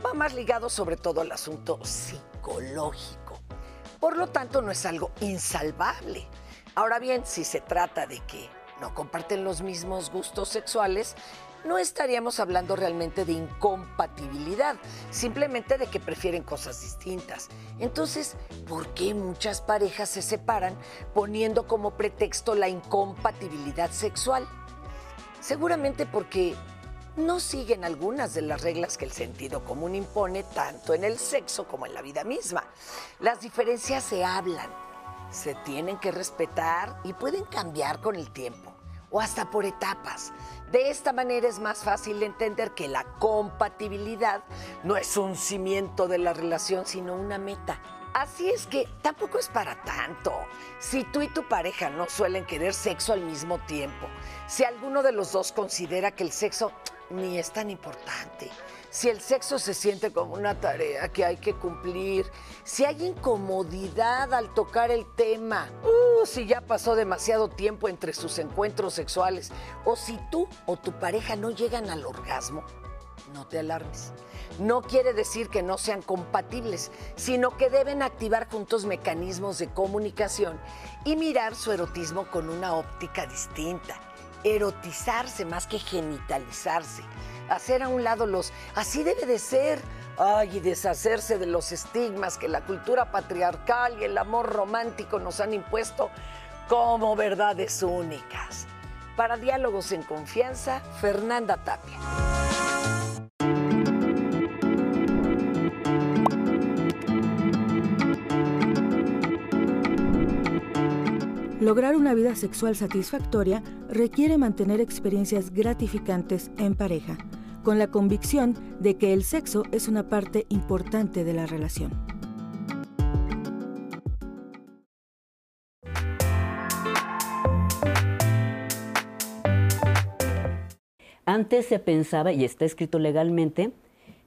va más ligado sobre todo al asunto psicológico. Por lo tanto, no es algo insalvable. Ahora bien, si se trata de que no comparten los mismos gustos sexuales, no estaríamos hablando realmente de incompatibilidad, simplemente de que prefieren cosas distintas. Entonces, ¿por qué muchas parejas se separan poniendo como pretexto la incompatibilidad sexual? Seguramente porque no siguen algunas de las reglas que el sentido común impone tanto en el sexo como en la vida misma. Las diferencias se hablan, se tienen que respetar y pueden cambiar con el tiempo o hasta por etapas. De esta manera es más fácil entender que la compatibilidad no es un cimiento de la relación, sino una meta. Así es que tampoco es para tanto. Si tú y tu pareja no suelen querer sexo al mismo tiempo, si alguno de los dos considera que el sexo ni es tan importante, si el sexo se siente como una tarea que hay que cumplir, si hay incomodidad al tocar el tema, uh, si ya pasó demasiado tiempo entre sus encuentros sexuales, o si tú o tu pareja no llegan al orgasmo, no te alarmes. No quiere decir que no sean compatibles, sino que deben activar juntos mecanismos de comunicación y mirar su erotismo con una óptica distinta. Erotizarse más que genitalizarse hacer a un lado los así debe de ser. Ay, y deshacerse de los estigmas que la cultura patriarcal y el amor romántico nos han impuesto como verdades únicas. Para diálogos en confianza, Fernanda Tapia. Lograr una vida sexual satisfactoria requiere mantener experiencias gratificantes en pareja, con la convicción de que el sexo es una parte importante de la relación. Antes se pensaba, y está escrito legalmente,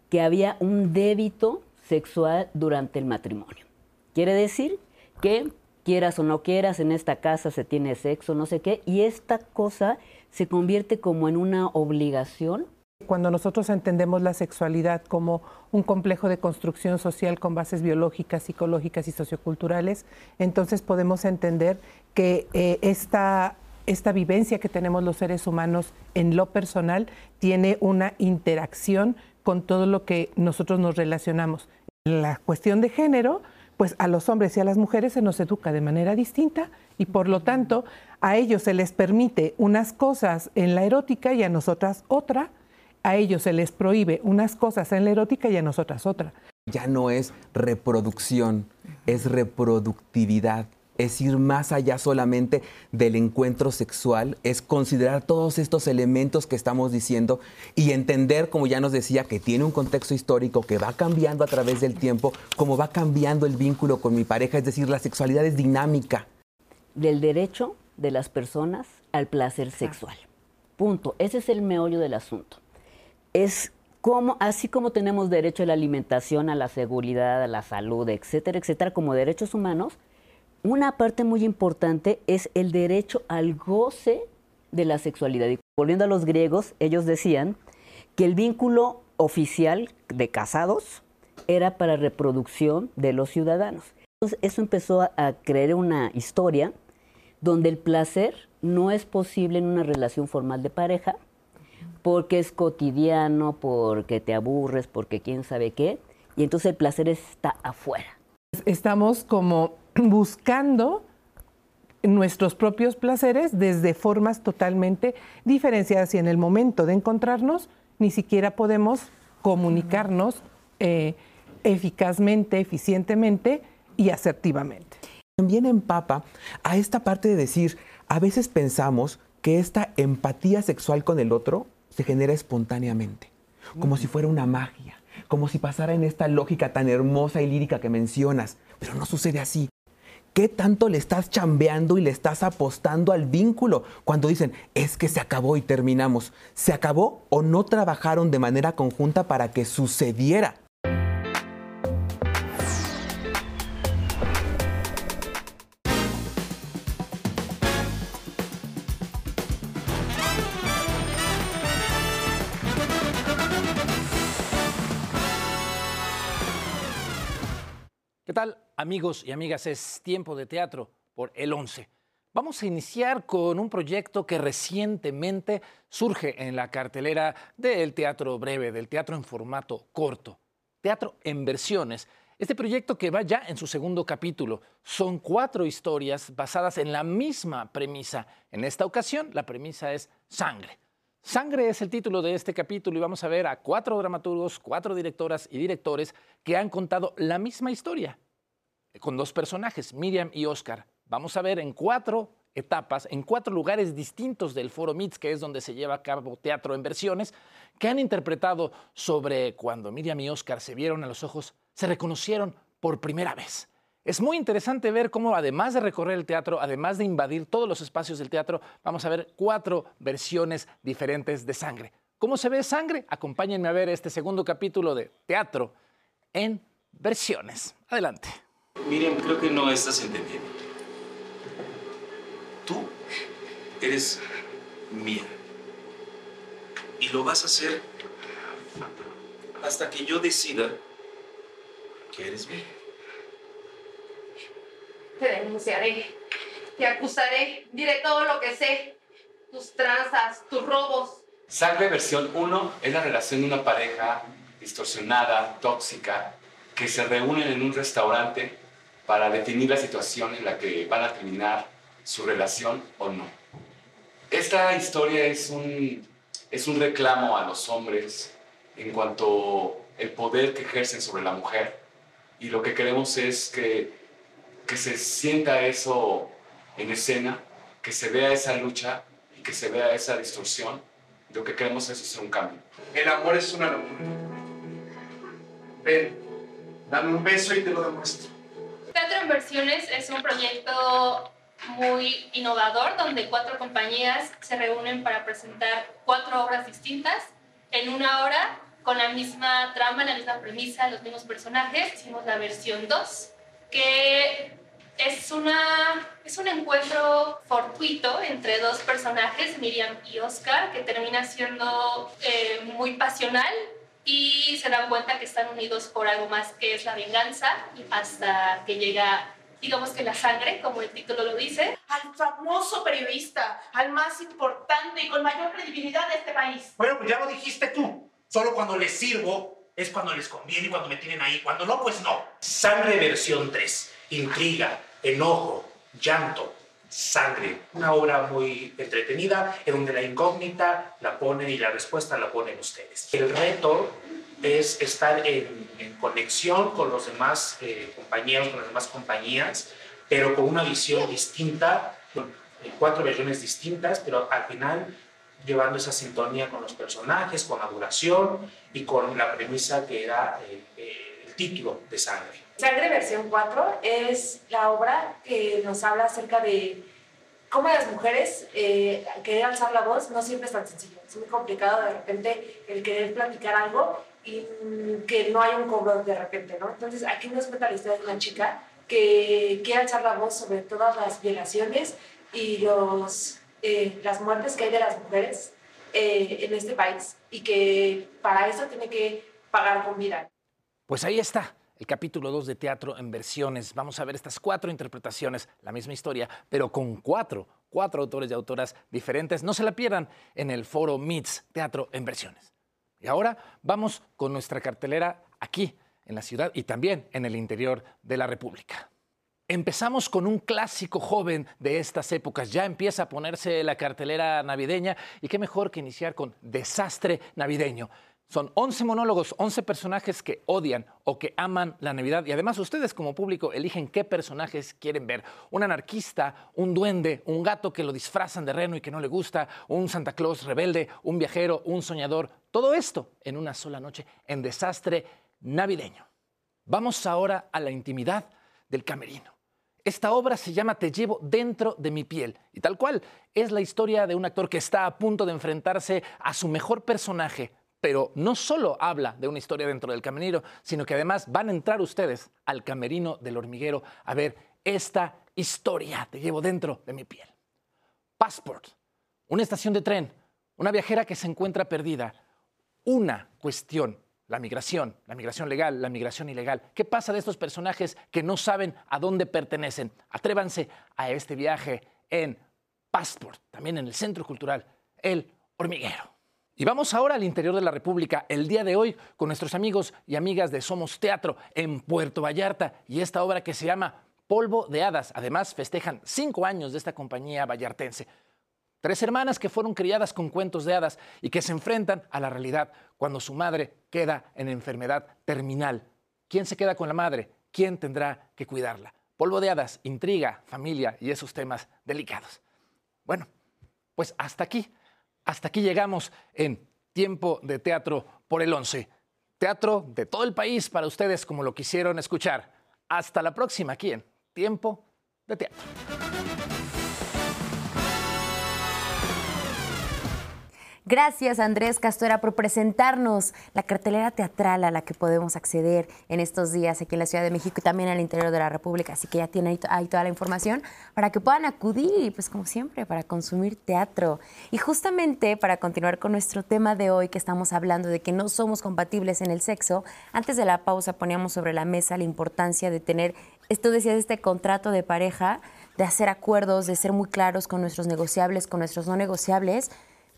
que había un débito sexual durante el matrimonio. Quiere decir que quieras o no quieras, en esta casa se tiene sexo, no sé qué, y esta cosa se convierte como en una obligación. Cuando nosotros entendemos la sexualidad como un complejo de construcción social con bases biológicas, psicológicas y socioculturales, entonces podemos entender que eh, esta, esta vivencia que tenemos los seres humanos en lo personal tiene una interacción con todo lo que nosotros nos relacionamos. La cuestión de género, pues a los hombres y a las mujeres se nos educa de manera distinta y por lo tanto a ellos se les permite unas cosas en la erótica y a nosotras otra, a ellos se les prohíbe unas cosas en la erótica y a nosotras otra. Ya no es reproducción, es reproductividad es ir más allá solamente del encuentro sexual, es considerar todos estos elementos que estamos diciendo y entender, como ya nos decía, que tiene un contexto histórico que va cambiando a través del tiempo, como va cambiando el vínculo con mi pareja, es decir, la sexualidad es dinámica. Del derecho de las personas al placer sexual. Punto. Ese es el meollo del asunto. Es como, así como tenemos derecho a la alimentación, a la seguridad, a la salud, etcétera, etcétera, como derechos humanos, una parte muy importante es el derecho al goce de la sexualidad. Y volviendo a los griegos, ellos decían que el vínculo oficial de casados era para reproducción de los ciudadanos. Entonces eso empezó a, crear una historia donde el placer no es posible en una relación formal de pareja, porque es cotidiano, porque te aburres, porque quién sabe qué, y entonces el placer está afuera. Estamos como *clears throat* buscando nuestros propios placeres desde formas totalmente diferenciadas y en el momento de encontrarnos ni siquiera podemos comunicarnos eh, eficazmente, eficientemente y asertivamente. También empapa a esta parte de decir, a veces pensamos que esta empatía sexual con el otro se genera espontáneamente, como si fuera una magia, como si pasara en esta lógica tan hermosa y lírica que mencionas, pero no sucede así. ¿Qué tanto le estás chambeando y le estás apostando al vínculo? Cuando dicen, es que se acabó y terminamos. ¿Se acabó o no trabajaron de manera conjunta para que sucediera? Amigos y amigas, es tiempo de teatro por el 11. Vamos a iniciar con un proyecto que recientemente surge en la cartelera del teatro breve, del teatro en formato corto, teatro en versiones. Este proyecto que va ya en su segundo capítulo son cuatro historias basadas en la misma premisa. En esta ocasión la premisa es sangre. Sangre es el título de este capítulo y vamos a ver a cuatro dramaturgos, cuatro directoras y directores que han contado la misma historia con dos personajes, Miriam y Oscar. Vamos a ver en cuatro etapas, en cuatro lugares distintos del Foro MITS, que es donde se lleva a cabo teatro en versiones, que han interpretado sobre cuando Miriam y Oscar se vieron a los ojos, se reconocieron por primera vez. Es muy interesante ver cómo además de recorrer el teatro, además de invadir todos los espacios del teatro, vamos a ver cuatro versiones diferentes de sangre. ¿Cómo se ve sangre? Acompáñenme a ver este segundo capítulo de teatro en versiones. Adelante. Miriam, creo que no estás entendiendo. Tú eres mía. Y lo vas a hacer hasta que yo decida que eres mía. Te denunciaré, te acusaré, diré todo lo que sé. Tus tranzas, tus robos. Sangre versión 1 es la relación de una pareja distorsionada, tóxica, que se reúnen en un restaurante para definir la situación en la que van a terminar su relación o no. Esta historia es un, es un reclamo a los hombres en cuanto el poder que ejercen sobre la mujer y lo que queremos es que, que se sienta eso en escena, que se vea esa lucha y que se vea esa distorsión. Lo que queremos es hacer un cambio. El amor es una locura. Ven, dame un beso y te lo demuestro. Teatro en Versiones es un proyecto muy innovador donde cuatro compañías se reúnen para presentar cuatro obras distintas en una hora con la misma trama, la misma premisa, los mismos personajes. Hicimos la versión 2, que es, una, es un encuentro fortuito entre dos personajes, Miriam y Oscar, que termina siendo eh, muy pasional y se dan cuenta que están unidos por algo más que es la venganza hasta que llega digamos que la sangre, como el título lo dice. Al famoso periodista, al más importante y con mayor credibilidad de este país. Bueno, pues ya lo dijiste tú. Solo cuando les sirvo es cuando les conviene y cuando me tienen ahí. Cuando no, pues no. Sangre versión 3. Intriga, enojo, llanto, sangre. Una obra muy entretenida en donde la incógnita la ponen y la respuesta la ponen ustedes. El reto es estar en, conexión con los demás eh, compañeros, con las demás compañías, pero con una visión distinta, con cuatro versiones distintas, pero al final llevando esa sintonía con los personajes, con la duración y con la premisa que era eh, eh, el título de Sangre. Sangre versión 4 es la obra que nos habla acerca de cómo las mujeres eh, querer alzar la voz no siempre es tan sencillo. Es muy complicado de repente el querer platicar algo y que no hay un cobro de repente, ¿no? Entonces aquí nos cuenta la historia de una chica que quiere alzar la voz sobre todas las violaciones y los, eh, las muertes que hay de las mujeres eh, en este país y que para eso tiene que pagar con vida. Pues ahí está el capítulo 2 de teatro en versiones. Vamos a ver estas cuatro interpretaciones, la misma historia, pero con cuatro, cuatro autores y autoras diferentes. No se la pierdan en el foro MITS, Teatro en Versiones. Y ahora vamos con nuestra cartelera aquí, en la ciudad y también en el interior de la República. Empezamos con un clásico joven de estas épocas. Ya empieza a ponerse la cartelera navideña y qué mejor que iniciar con Desastre Navideño. Son 11 monólogos, 11 personajes que odian o que aman la Navidad y además ustedes como público eligen qué personajes quieren ver. Un anarquista, un duende, un gato que lo disfrazan de reno y que no le gusta, un Santa Claus rebelde, un viajero, un soñador. Todo esto en una sola noche en desastre navideño. Vamos ahora a la intimidad del camerino. Esta obra se llama Te llevo dentro de mi piel y tal cual es la historia de un actor que está a punto de enfrentarse a su mejor personaje, pero no solo habla de una historia dentro del camerino, sino que además van a entrar ustedes al camerino del hormiguero a ver esta historia. Te llevo dentro de mi piel. Passport, una estación de tren, una viajera que se encuentra perdida, una cuestión, la migración, la migración legal, la migración ilegal. ¿Qué pasa de estos personajes que no saben a dónde pertenecen? Atrévanse a este viaje en Passport, también en el Centro Cultural El Hormiguero. Y vamos ahora al interior de la República, el día de hoy, con nuestros amigos y amigas de Somos Teatro en Puerto Vallarta y esta obra que se llama Polvo de Hadas. Además, festejan cinco años de esta compañía vallartense. Tres hermanas que fueron criadas con cuentos de hadas y que se enfrentan a la realidad cuando su madre queda en enfermedad terminal. ¿Quién se queda con la madre? ¿Quién tendrá que cuidarla? Polvo de hadas, intriga, familia y esos temas delicados. Bueno, pues hasta aquí, hasta aquí llegamos en tiempo de teatro por el 11. Teatro de todo el país para ustedes como lo quisieron escuchar. Hasta la próxima aquí en Tiempo de Teatro. Gracias Andrés Castora por presentarnos la cartelera teatral a la que podemos acceder en estos días aquí en la Ciudad de México y también al interior de la República. Así que ya tienen ahí, toda la información para que puedan acudir y pues como siempre para consumir teatro. Y justamente para continuar con nuestro tema de hoy que estamos hablando de que no somos compatibles en el sexo, antes de la pausa poníamos sobre la mesa la importancia de tener, esto decías, este contrato de pareja, de hacer acuerdos, de ser muy claros con nuestros negociables, con nuestros no negociables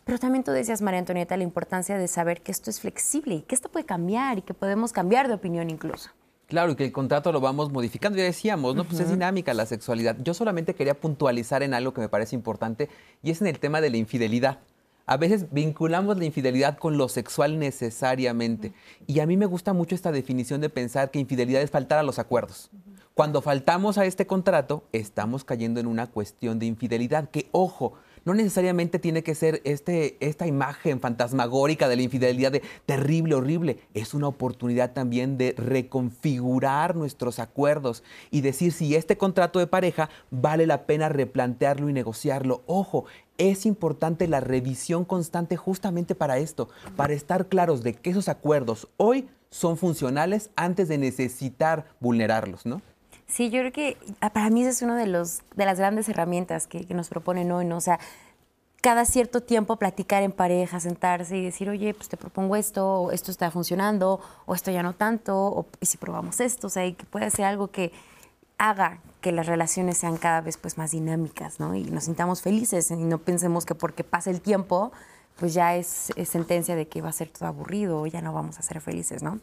pero también tú decías, María Antonieta, la importancia de saber que esto es flexible y que esto puede cambiar y que podemos cambiar de opinión incluso. Claro, y que el contrato lo vamos modificando. Ya decíamos, ¿no? Pues es dinámica la sexualidad. Yo solamente quería puntualizar en algo que me parece importante y es en el tema de la infidelidad. A veces vinculamos la infidelidad con lo sexual necesariamente. Y a mí me gusta mucho esta definición de pensar que infidelidad es faltar a los acuerdos. Cuando faltamos a este contrato, estamos cayendo en una cuestión de infidelidad. Que, ojo, no necesariamente tiene que ser este, esta imagen fantasmagórica de la infidelidad de terrible, horrible. Es una oportunidad también de reconfigurar nuestros acuerdos y decir si este contrato de pareja vale la pena replantearlo y negociarlo. Ojo, es importante la revisión constante justamente para esto, para estar claros de que esos acuerdos hoy son funcionales antes de necesitar vulnerarlos, ¿no? Sí, yo creo que ah, para mí es una de, los, de las grandes herramientas que, nos proponen hoy, ¿no? O sea, cada cierto tiempo platicar en pareja, sentarse y decir, oye, pues te propongo esto, o esto está funcionando, o esto ya no tanto, o si probamos esto, o sea, y que puede ser algo que haga que las relaciones sean cada vez pues más dinámicas, ¿no? Y nos sintamos felices y no pensemos que porque pasa el tiempo, pues ya es, es sentencia de que va a ser todo aburrido ya no vamos a ser felices, ¿no?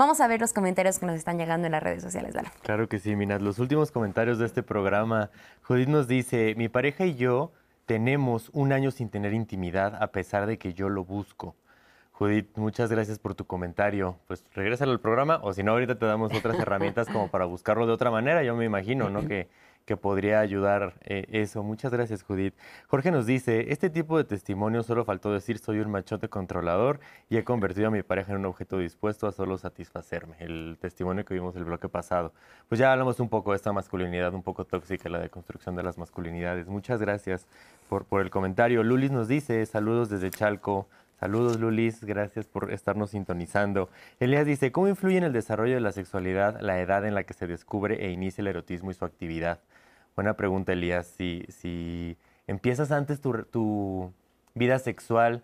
Vamos a ver los comentarios que nos están llegando en las redes sociales. Claro que sí, Minat. Los últimos comentarios de este programa. Judith nos dice, mi pareja y yo tenemos un año sin tener intimidad a pesar de que yo lo busco. Judith, muchas gracias por tu comentario. Pues regresa al programa o si no, ahorita te damos otras *laughs* herramientas como para buscarlo de otra manera. Yo me imagino, ¿no? Que que podría ayudar eh, eso. Muchas gracias, Judith. Jorge nos dice, este tipo de testimonio solo faltó decir soy un machote controlador y he convertido a mi pareja en un objeto dispuesto a solo satisfacerme. El testimonio que vimos el bloque pasado. Pues ya hablamos un poco de esta masculinidad un poco tóxica, la deconstrucción de las masculinidades. Muchas gracias por, por el comentario. Lulis nos dice, saludos desde Chalco. Saludos, Lulis. Gracias por estarnos sintonizando. Elías dice, ¿cómo influye en el desarrollo de la sexualidad la edad en la que se descubre e inicia el erotismo y su actividad? Buena pregunta, Elías. Si, si empiezas antes tu, tu vida sexual,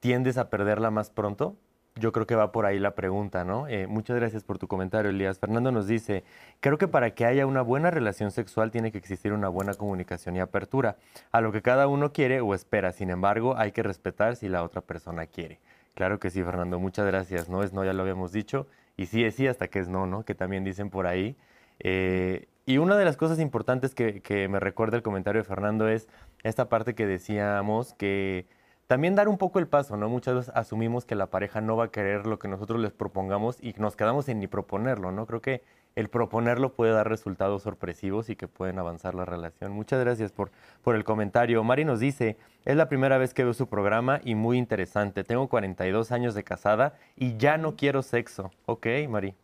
¿tiendes a perderla más pronto? Yo creo que va por ahí la pregunta, ¿no? Eh, muchas gracias por tu comentario, Elías. Fernando nos dice, creo que para que haya una buena relación sexual tiene que existir una buena comunicación y apertura a lo que cada uno quiere o espera. Sin embargo, hay que respetar si la otra persona quiere. Claro que sí, Fernando, muchas gracias. No es no, ya lo habíamos dicho. Y sí es sí hasta que es no, ¿no? Que también dicen por ahí. Eh, y una de las cosas importantes que, me recuerda el comentario de Fernando es esta parte que decíamos que también dar un poco el paso, ¿no? Muchas veces asumimos que la pareja no va a querer lo que nosotros les propongamos y nos quedamos en ni proponerlo, ¿no? Creo que el proponerlo puede dar resultados sorpresivos y que pueden avanzar la relación. Muchas gracias por, por el comentario. Mari nos dice, es la primera vez que veo su programa y muy interesante. Tengo 42 años de casada y ya no quiero sexo. Ok, Mari.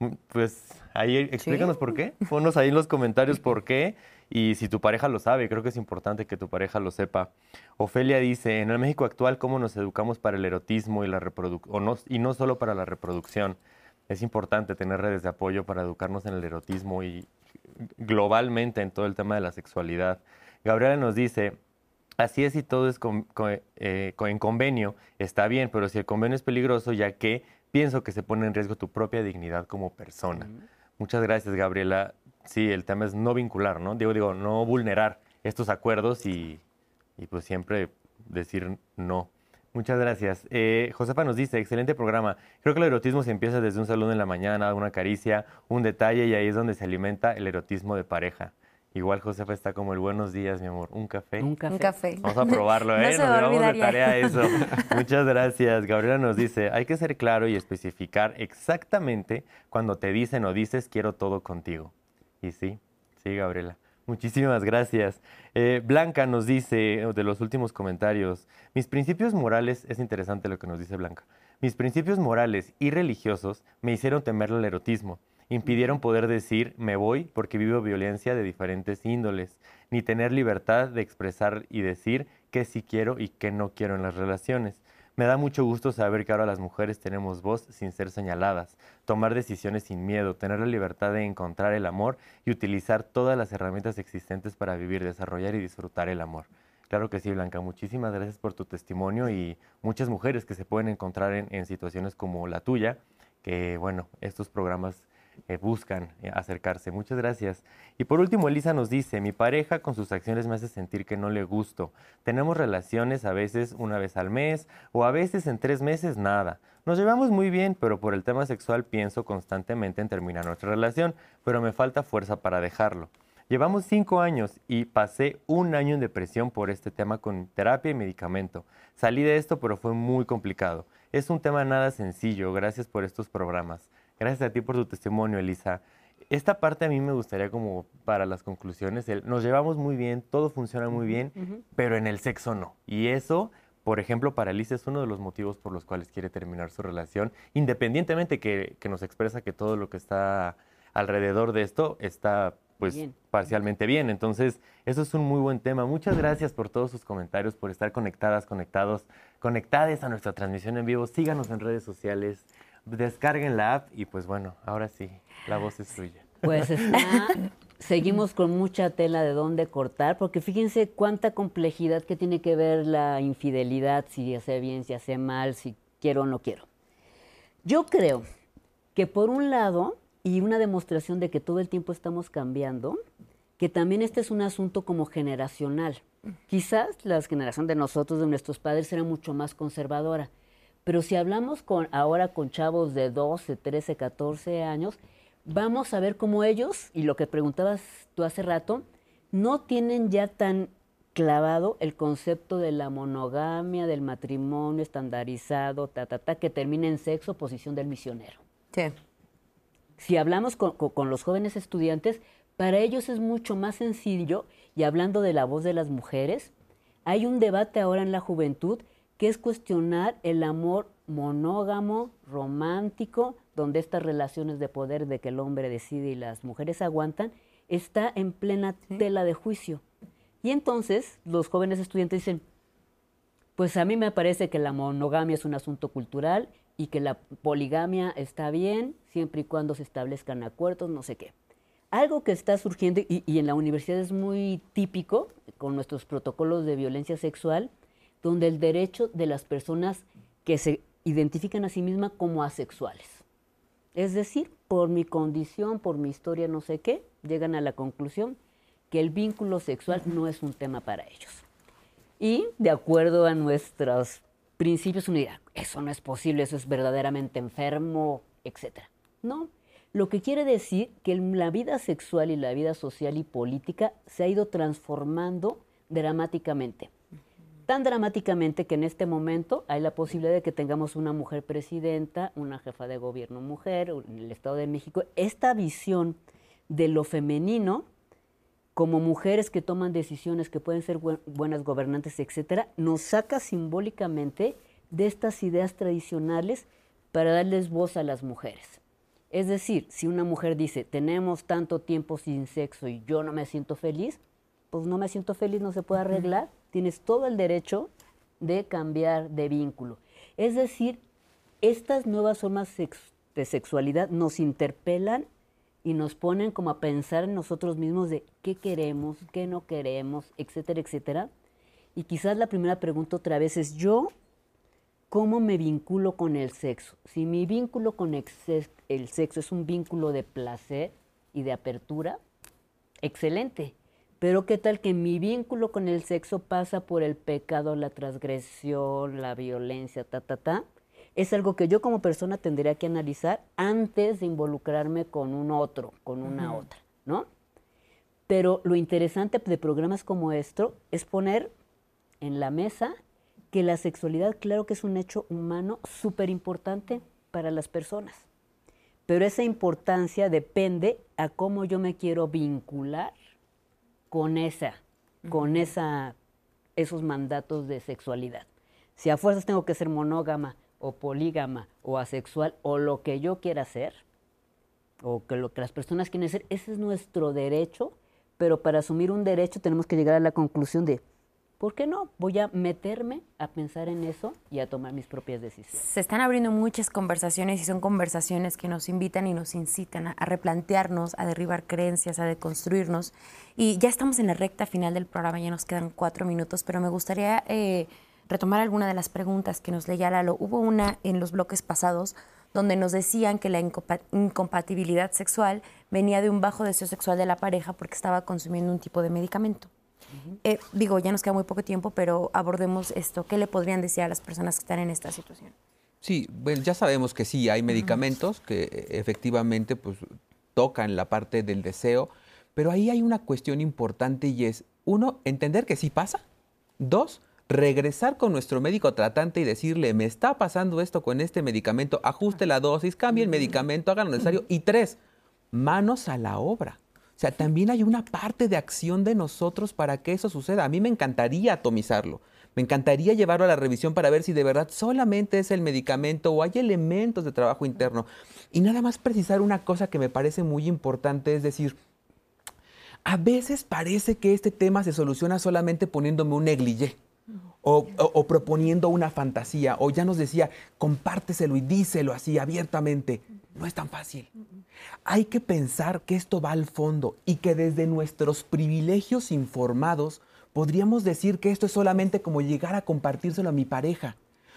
Mm, pues ahí explícanos por qué. Ponos ahí en los comentarios por qué. Y si tu pareja lo sabe, creo que es importante que tu pareja lo sepa. Ofelia dice, en el México actual, ¿cómo nos educamos para el erotismo y, la reproducción? No, y no solo para la reproducción? es importante tener redes de apoyo para educarnos en el erotismo y globalmente en todo el tema de la sexualidad. Gabriela nos dice, así es si todo es eh, en convenio, está bien, pero si el convenio es peligroso, ya que pienso que se pone en riesgo tu propia dignidad como persona. Muchas gracias, Gabriela. Sí, el tema es no vincular, ¿no? Digo, digo, no vulnerar estos acuerdos y, pues siempre decir no. Muchas gracias. Eh, Josefa nos dice, excelente programa. Creo que el erotismo se empieza desde un saludo en la mañana, una caricia, un detalle y ahí es donde se alimenta el erotismo de pareja. Igual Josefa está como el buenos días, mi amor. ¿Un café? Un café. Un café. Vamos a probarlo, *laughs* No ¿eh? se Nos va a llevamos de olvidar ya. tarea eso. *laughs* Muchas gracias. Gabriela nos dice, hay que ser claro y especificar exactamente cuando te dicen o dices quiero todo contigo. Y sí, sí, Gabriela. Muchísimas gracias. Eh, Blanca nos dice, de los últimos comentarios, mis principios morales, es interesante lo que nos dice Blanca, mis principios morales y religiosos me hicieron temer el erotismo, impidieron poder decir me voy porque vivo violencia de diferentes índoles, ni tener libertad de expresar y decir qué sí quiero y qué no quiero en las relaciones. Me da mucho gusto saber que ahora las mujeres tenemos voz sin ser señaladas, tomar decisiones sin miedo, tener la libertad de encontrar el amor y utilizar todas las herramientas existentes para vivir, desarrollar y disfrutar el amor. Claro que sí, Blanca. Muchísimas gracias por tu testimonio y muchas mujeres que se pueden encontrar en, en situaciones como la tuya, que bueno, estos programas eh, buscan eh, acercarse. Muchas gracias. Y por último, Elisa nos dice, mi pareja con sus acciones me hace sentir que no le gusto. Tenemos relaciones a veces una vez al mes o a veces en tres meses nada. Nos llevamos muy bien, pero por el tema sexual pienso constantemente en terminar nuestra relación, pero me falta fuerza para dejarlo. Llevamos cinco años y pasé un año en depresión por este tema con terapia y medicamento. Salí de esto, pero fue muy complicado. Es un tema nada sencillo. Gracias por estos programas. Gracias a ti por tu testimonio, Elisa. Esta parte a mí me gustaría como para las conclusiones. el- nos llevamos muy bien, todo funciona muy bien, pero en el sexo no. Y eso, por ejemplo, para Elisa es uno de los motivos por los cuales quiere terminar su relación, independientemente que, que nos expresa que todo lo que está alrededor de esto está pues Bien. parcialmente bien. Entonces, eso es un muy buen tema. Muchas gracias por todos sus comentarios, por estar conectadas, conectados, conectadas a nuestra transmisión en vivo. Síganos en redes sociales, descarguen la app y pues bueno, ahora sí, la voz es suya. Pues está, *laughs* seguimos con mucha tela de dónde cortar, porque fíjense cuánta complejidad que tiene que ver la infidelidad, si hace bien, si hace mal, si quiero o no quiero. Yo creo que por un lado, y una demostración de que todo el tiempo estamos cambiando, que también este es un asunto como generacional. Quizás la generación de nosotros, de nuestros padres, era mucho más conservadora. Pero si hablamos con, ahora con chavos de 12, 13, 14 años, vamos a ver cómo ellos, y lo que preguntabas tú hace rato, no tienen ya tan clavado el concepto de la monogamia, del matrimonio estandarizado, ta, ta, ta, que termina en sexo, posición del misionero. Sí. Si hablamos con, con- con los jóvenes estudiantes, para ellos es mucho más sencillo, y hablando de la voz de las mujeres, hay un debate ahora en la juventud que es cuestionar el amor monógamo, romántico, donde estas relaciones de poder de que el hombre decide y las mujeres aguantan, está en plena tela de juicio. Y entonces los jóvenes estudiantes dicen, pues a mí me parece que la monogamia es un asunto cultural y que la poligamia está bien siempre y cuando se establezcan acuerdos, no sé qué. Algo que está surgiendo y, y en la universidad es muy típico con nuestros protocolos de violencia sexual, donde el derecho de las personas que se identifican a sí mismas como asexuales. Es decir, por mi condición, por mi historia, no sé qué, llegan a la conclusión que el vínculo sexual no es un tema para ellos. Y de acuerdo a nuestros principios, eso no es posible, eso es verdaderamente enfermo, etc. No, lo que quiere decir que la vida sexual y la vida social y política se ha ido transformando dramáticamente. Tan dramáticamente que en este momento hay la posibilidad de que tengamos una mujer presidenta, una jefa de gobierno mujer, en el Estado de México. Esta visión de lo femenino como mujeres que toman decisiones que pueden ser buen- buenas gobernantes, etcétera, nos saca simbólicamente de estas ideas tradicionales para darles voz a las mujeres. Es decir, si una mujer dice, tenemos tanto tiempo sin sexo y yo no me siento feliz, pues no me siento feliz, no se puede arreglar, tienes todo el derecho de cambiar de vínculo. Es decir, estas nuevas formas sex- de sexualidad nos interpelan y nos ponen como a pensar en nosotros mismos de qué queremos, qué no queremos, etcétera, etcétera. Y quizás la primera pregunta otra vez es yo, ¿cómo me vinculo con el sexo? Si mi vínculo con el sexo es un vínculo de placer y de apertura, excelente. Pero qué tal que mi vínculo con el sexo pasa por el pecado, la transgresión, la violencia, ta, ta, ta. Es algo que yo como persona tendría que analizar antes de involucrarme con un otro, con una otra, ¿no? Pero lo interesante de programas como esto es poner en la mesa que la sexualidad, claro que es un hecho humano súper importante para las personas. Pero esa importancia depende a cómo yo me quiero vincular con esa, con esa, esos mandatos de sexualidad. Si a fuerzas tengo que ser monógama o polígama o asexual o lo que yo quiera ser, o que lo que las personas quieren ser, ese es nuestro derecho, pero para asumir un derecho tenemos que llegar a la conclusión de, ¿por qué no? Voy a meterme a pensar en eso y a tomar mis propias decisiones. Se están abriendo muchas conversaciones y son conversaciones que nos invitan y nos incitan a, replantearnos, a derribar creencias, a deconstruirnos. Y ya estamos en la recta final del programa, ya nos quedan cuatro minutos, pero me gustaría eh, retomar alguna de las preguntas que nos leía Lalo. Hubo una en los bloques pasados donde nos decían que la incompa- incompatibilidad sexual venía de un bajo deseo sexual de la pareja porque estaba consumiendo un tipo de medicamento. Eh, digo, ya nos queda muy poco tiempo, pero abordemos esto. ¿Qué le podrían decir a las personas que están en esta situación? Sí, bueno, ya sabemos que sí, hay medicamentos que eh, efectivamente pues, tocan la parte del deseo, pero ahí hay una cuestión importante y es, uno, entender que sí pasa. Dos, regresar con nuestro médico tratante y decirle, me está pasando esto con este medicamento, ajuste la dosis, cambie el medicamento, haga lo necesario. Y tres, manos a la obra. O sea, también hay una parte de acción de nosotros para que eso suceda. A mí me encantaría atomizarlo. Me encantaría llevarlo a la revisión para ver si de verdad solamente es el medicamento o hay elementos de trabajo interno. Y nada más precisar una cosa que me parece muy importante, es decir, a veces parece que este tema se soluciona solamente poniéndome un negligé. O, proponiendo una fantasía, o ya nos decía, compárteselo y díselo así abiertamente. No es tan fácil. Hay que pensar que esto va al fondo y que desde nuestros privilegios informados podríamos decir que esto es solamente como llegar a compartírselo a mi pareja.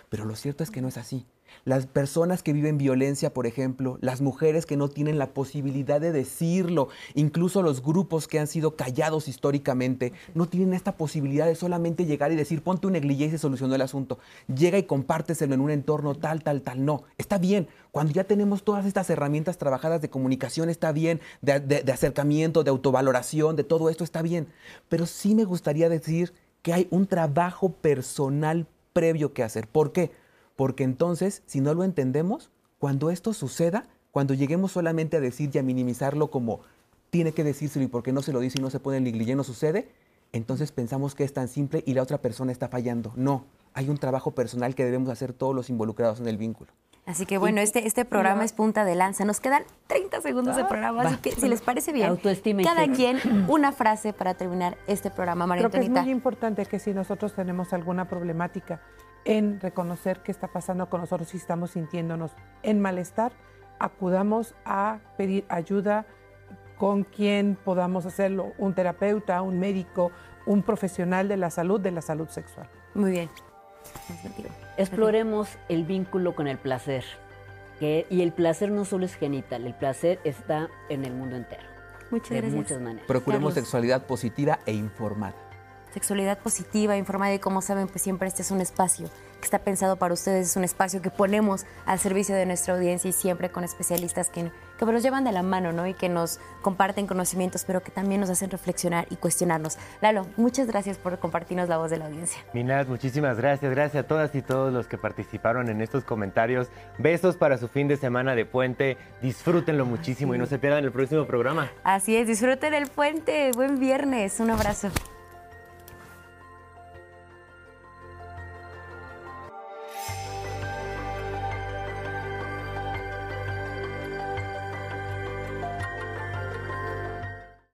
Pero lo cierto es que no es así. Las personas que viven violencia, por ejemplo, las mujeres que no tienen la posibilidad de decirlo, incluso los grupos que han sido callados históricamente, no tienen esta posibilidad de solamente llegar y decir, ponte un negligé y se solucionó el asunto. Llega y compárteselo en un entorno tal, tal, tal. No, está bien. Cuando ya tenemos todas estas herramientas trabajadas de comunicación, está bien, de, de- de acercamiento, de autovaloración, de todo esto está bien. Pero sí me gustaría decir que hay un trabajo personal previo que hacer. ¿Por qué? Porque entonces, si no lo entendemos, cuando esto suceda, cuando lleguemos solamente a decir y a minimizarlo como tiene que decírselo y porque no se lo dice y no se pone el negligé, no sucede, entonces pensamos que es tan simple y la otra persona está fallando. No, hay un trabajo personal que debemos hacer todos los involucrados en el vínculo. Así que bueno, este, este programa es punta de lanza. Nos quedan 30 segundos de programa, así que si les parece bien, Autoestima cada quien una frase para terminar este programa, María Creo que es muy importante que si nosotros tenemos alguna problemática en reconocer qué está pasando con nosotros y estamos sintiéndonos en malestar, acudamos a pedir ayuda con quien podamos hacerlo, un terapeuta, un médico, un profesional de la salud, de la salud sexual. Muy bien. Exploremos el vínculo con el placer. que- y el placer no solo es genital, el placer está en el mundo entero. Muchas de gracias. muchas maneras. Procuremos Carlos. sexualidad positiva e informada. Sexualidad positiva, informada y como saben, pues siempre este es un espacio que está pensado para ustedes, es un espacio que ponemos al servicio de nuestra audiencia y siempre con especialistas que, que nos llevan de la mano, ¿no? Y que nos comparten conocimientos, pero que también nos hacen reflexionar y cuestionarnos. Lalo, muchas gracias por compartirnos la voz de la audiencia. Minat, muchísimas gracias. Gracias a todas y todos los que participaron en estos comentarios. Besos para su fin de semana de puente. Disfrútenlo muchísimo y no se pierdan el próximo programa. Así es, disfruten el puente, buen viernes, un abrazo.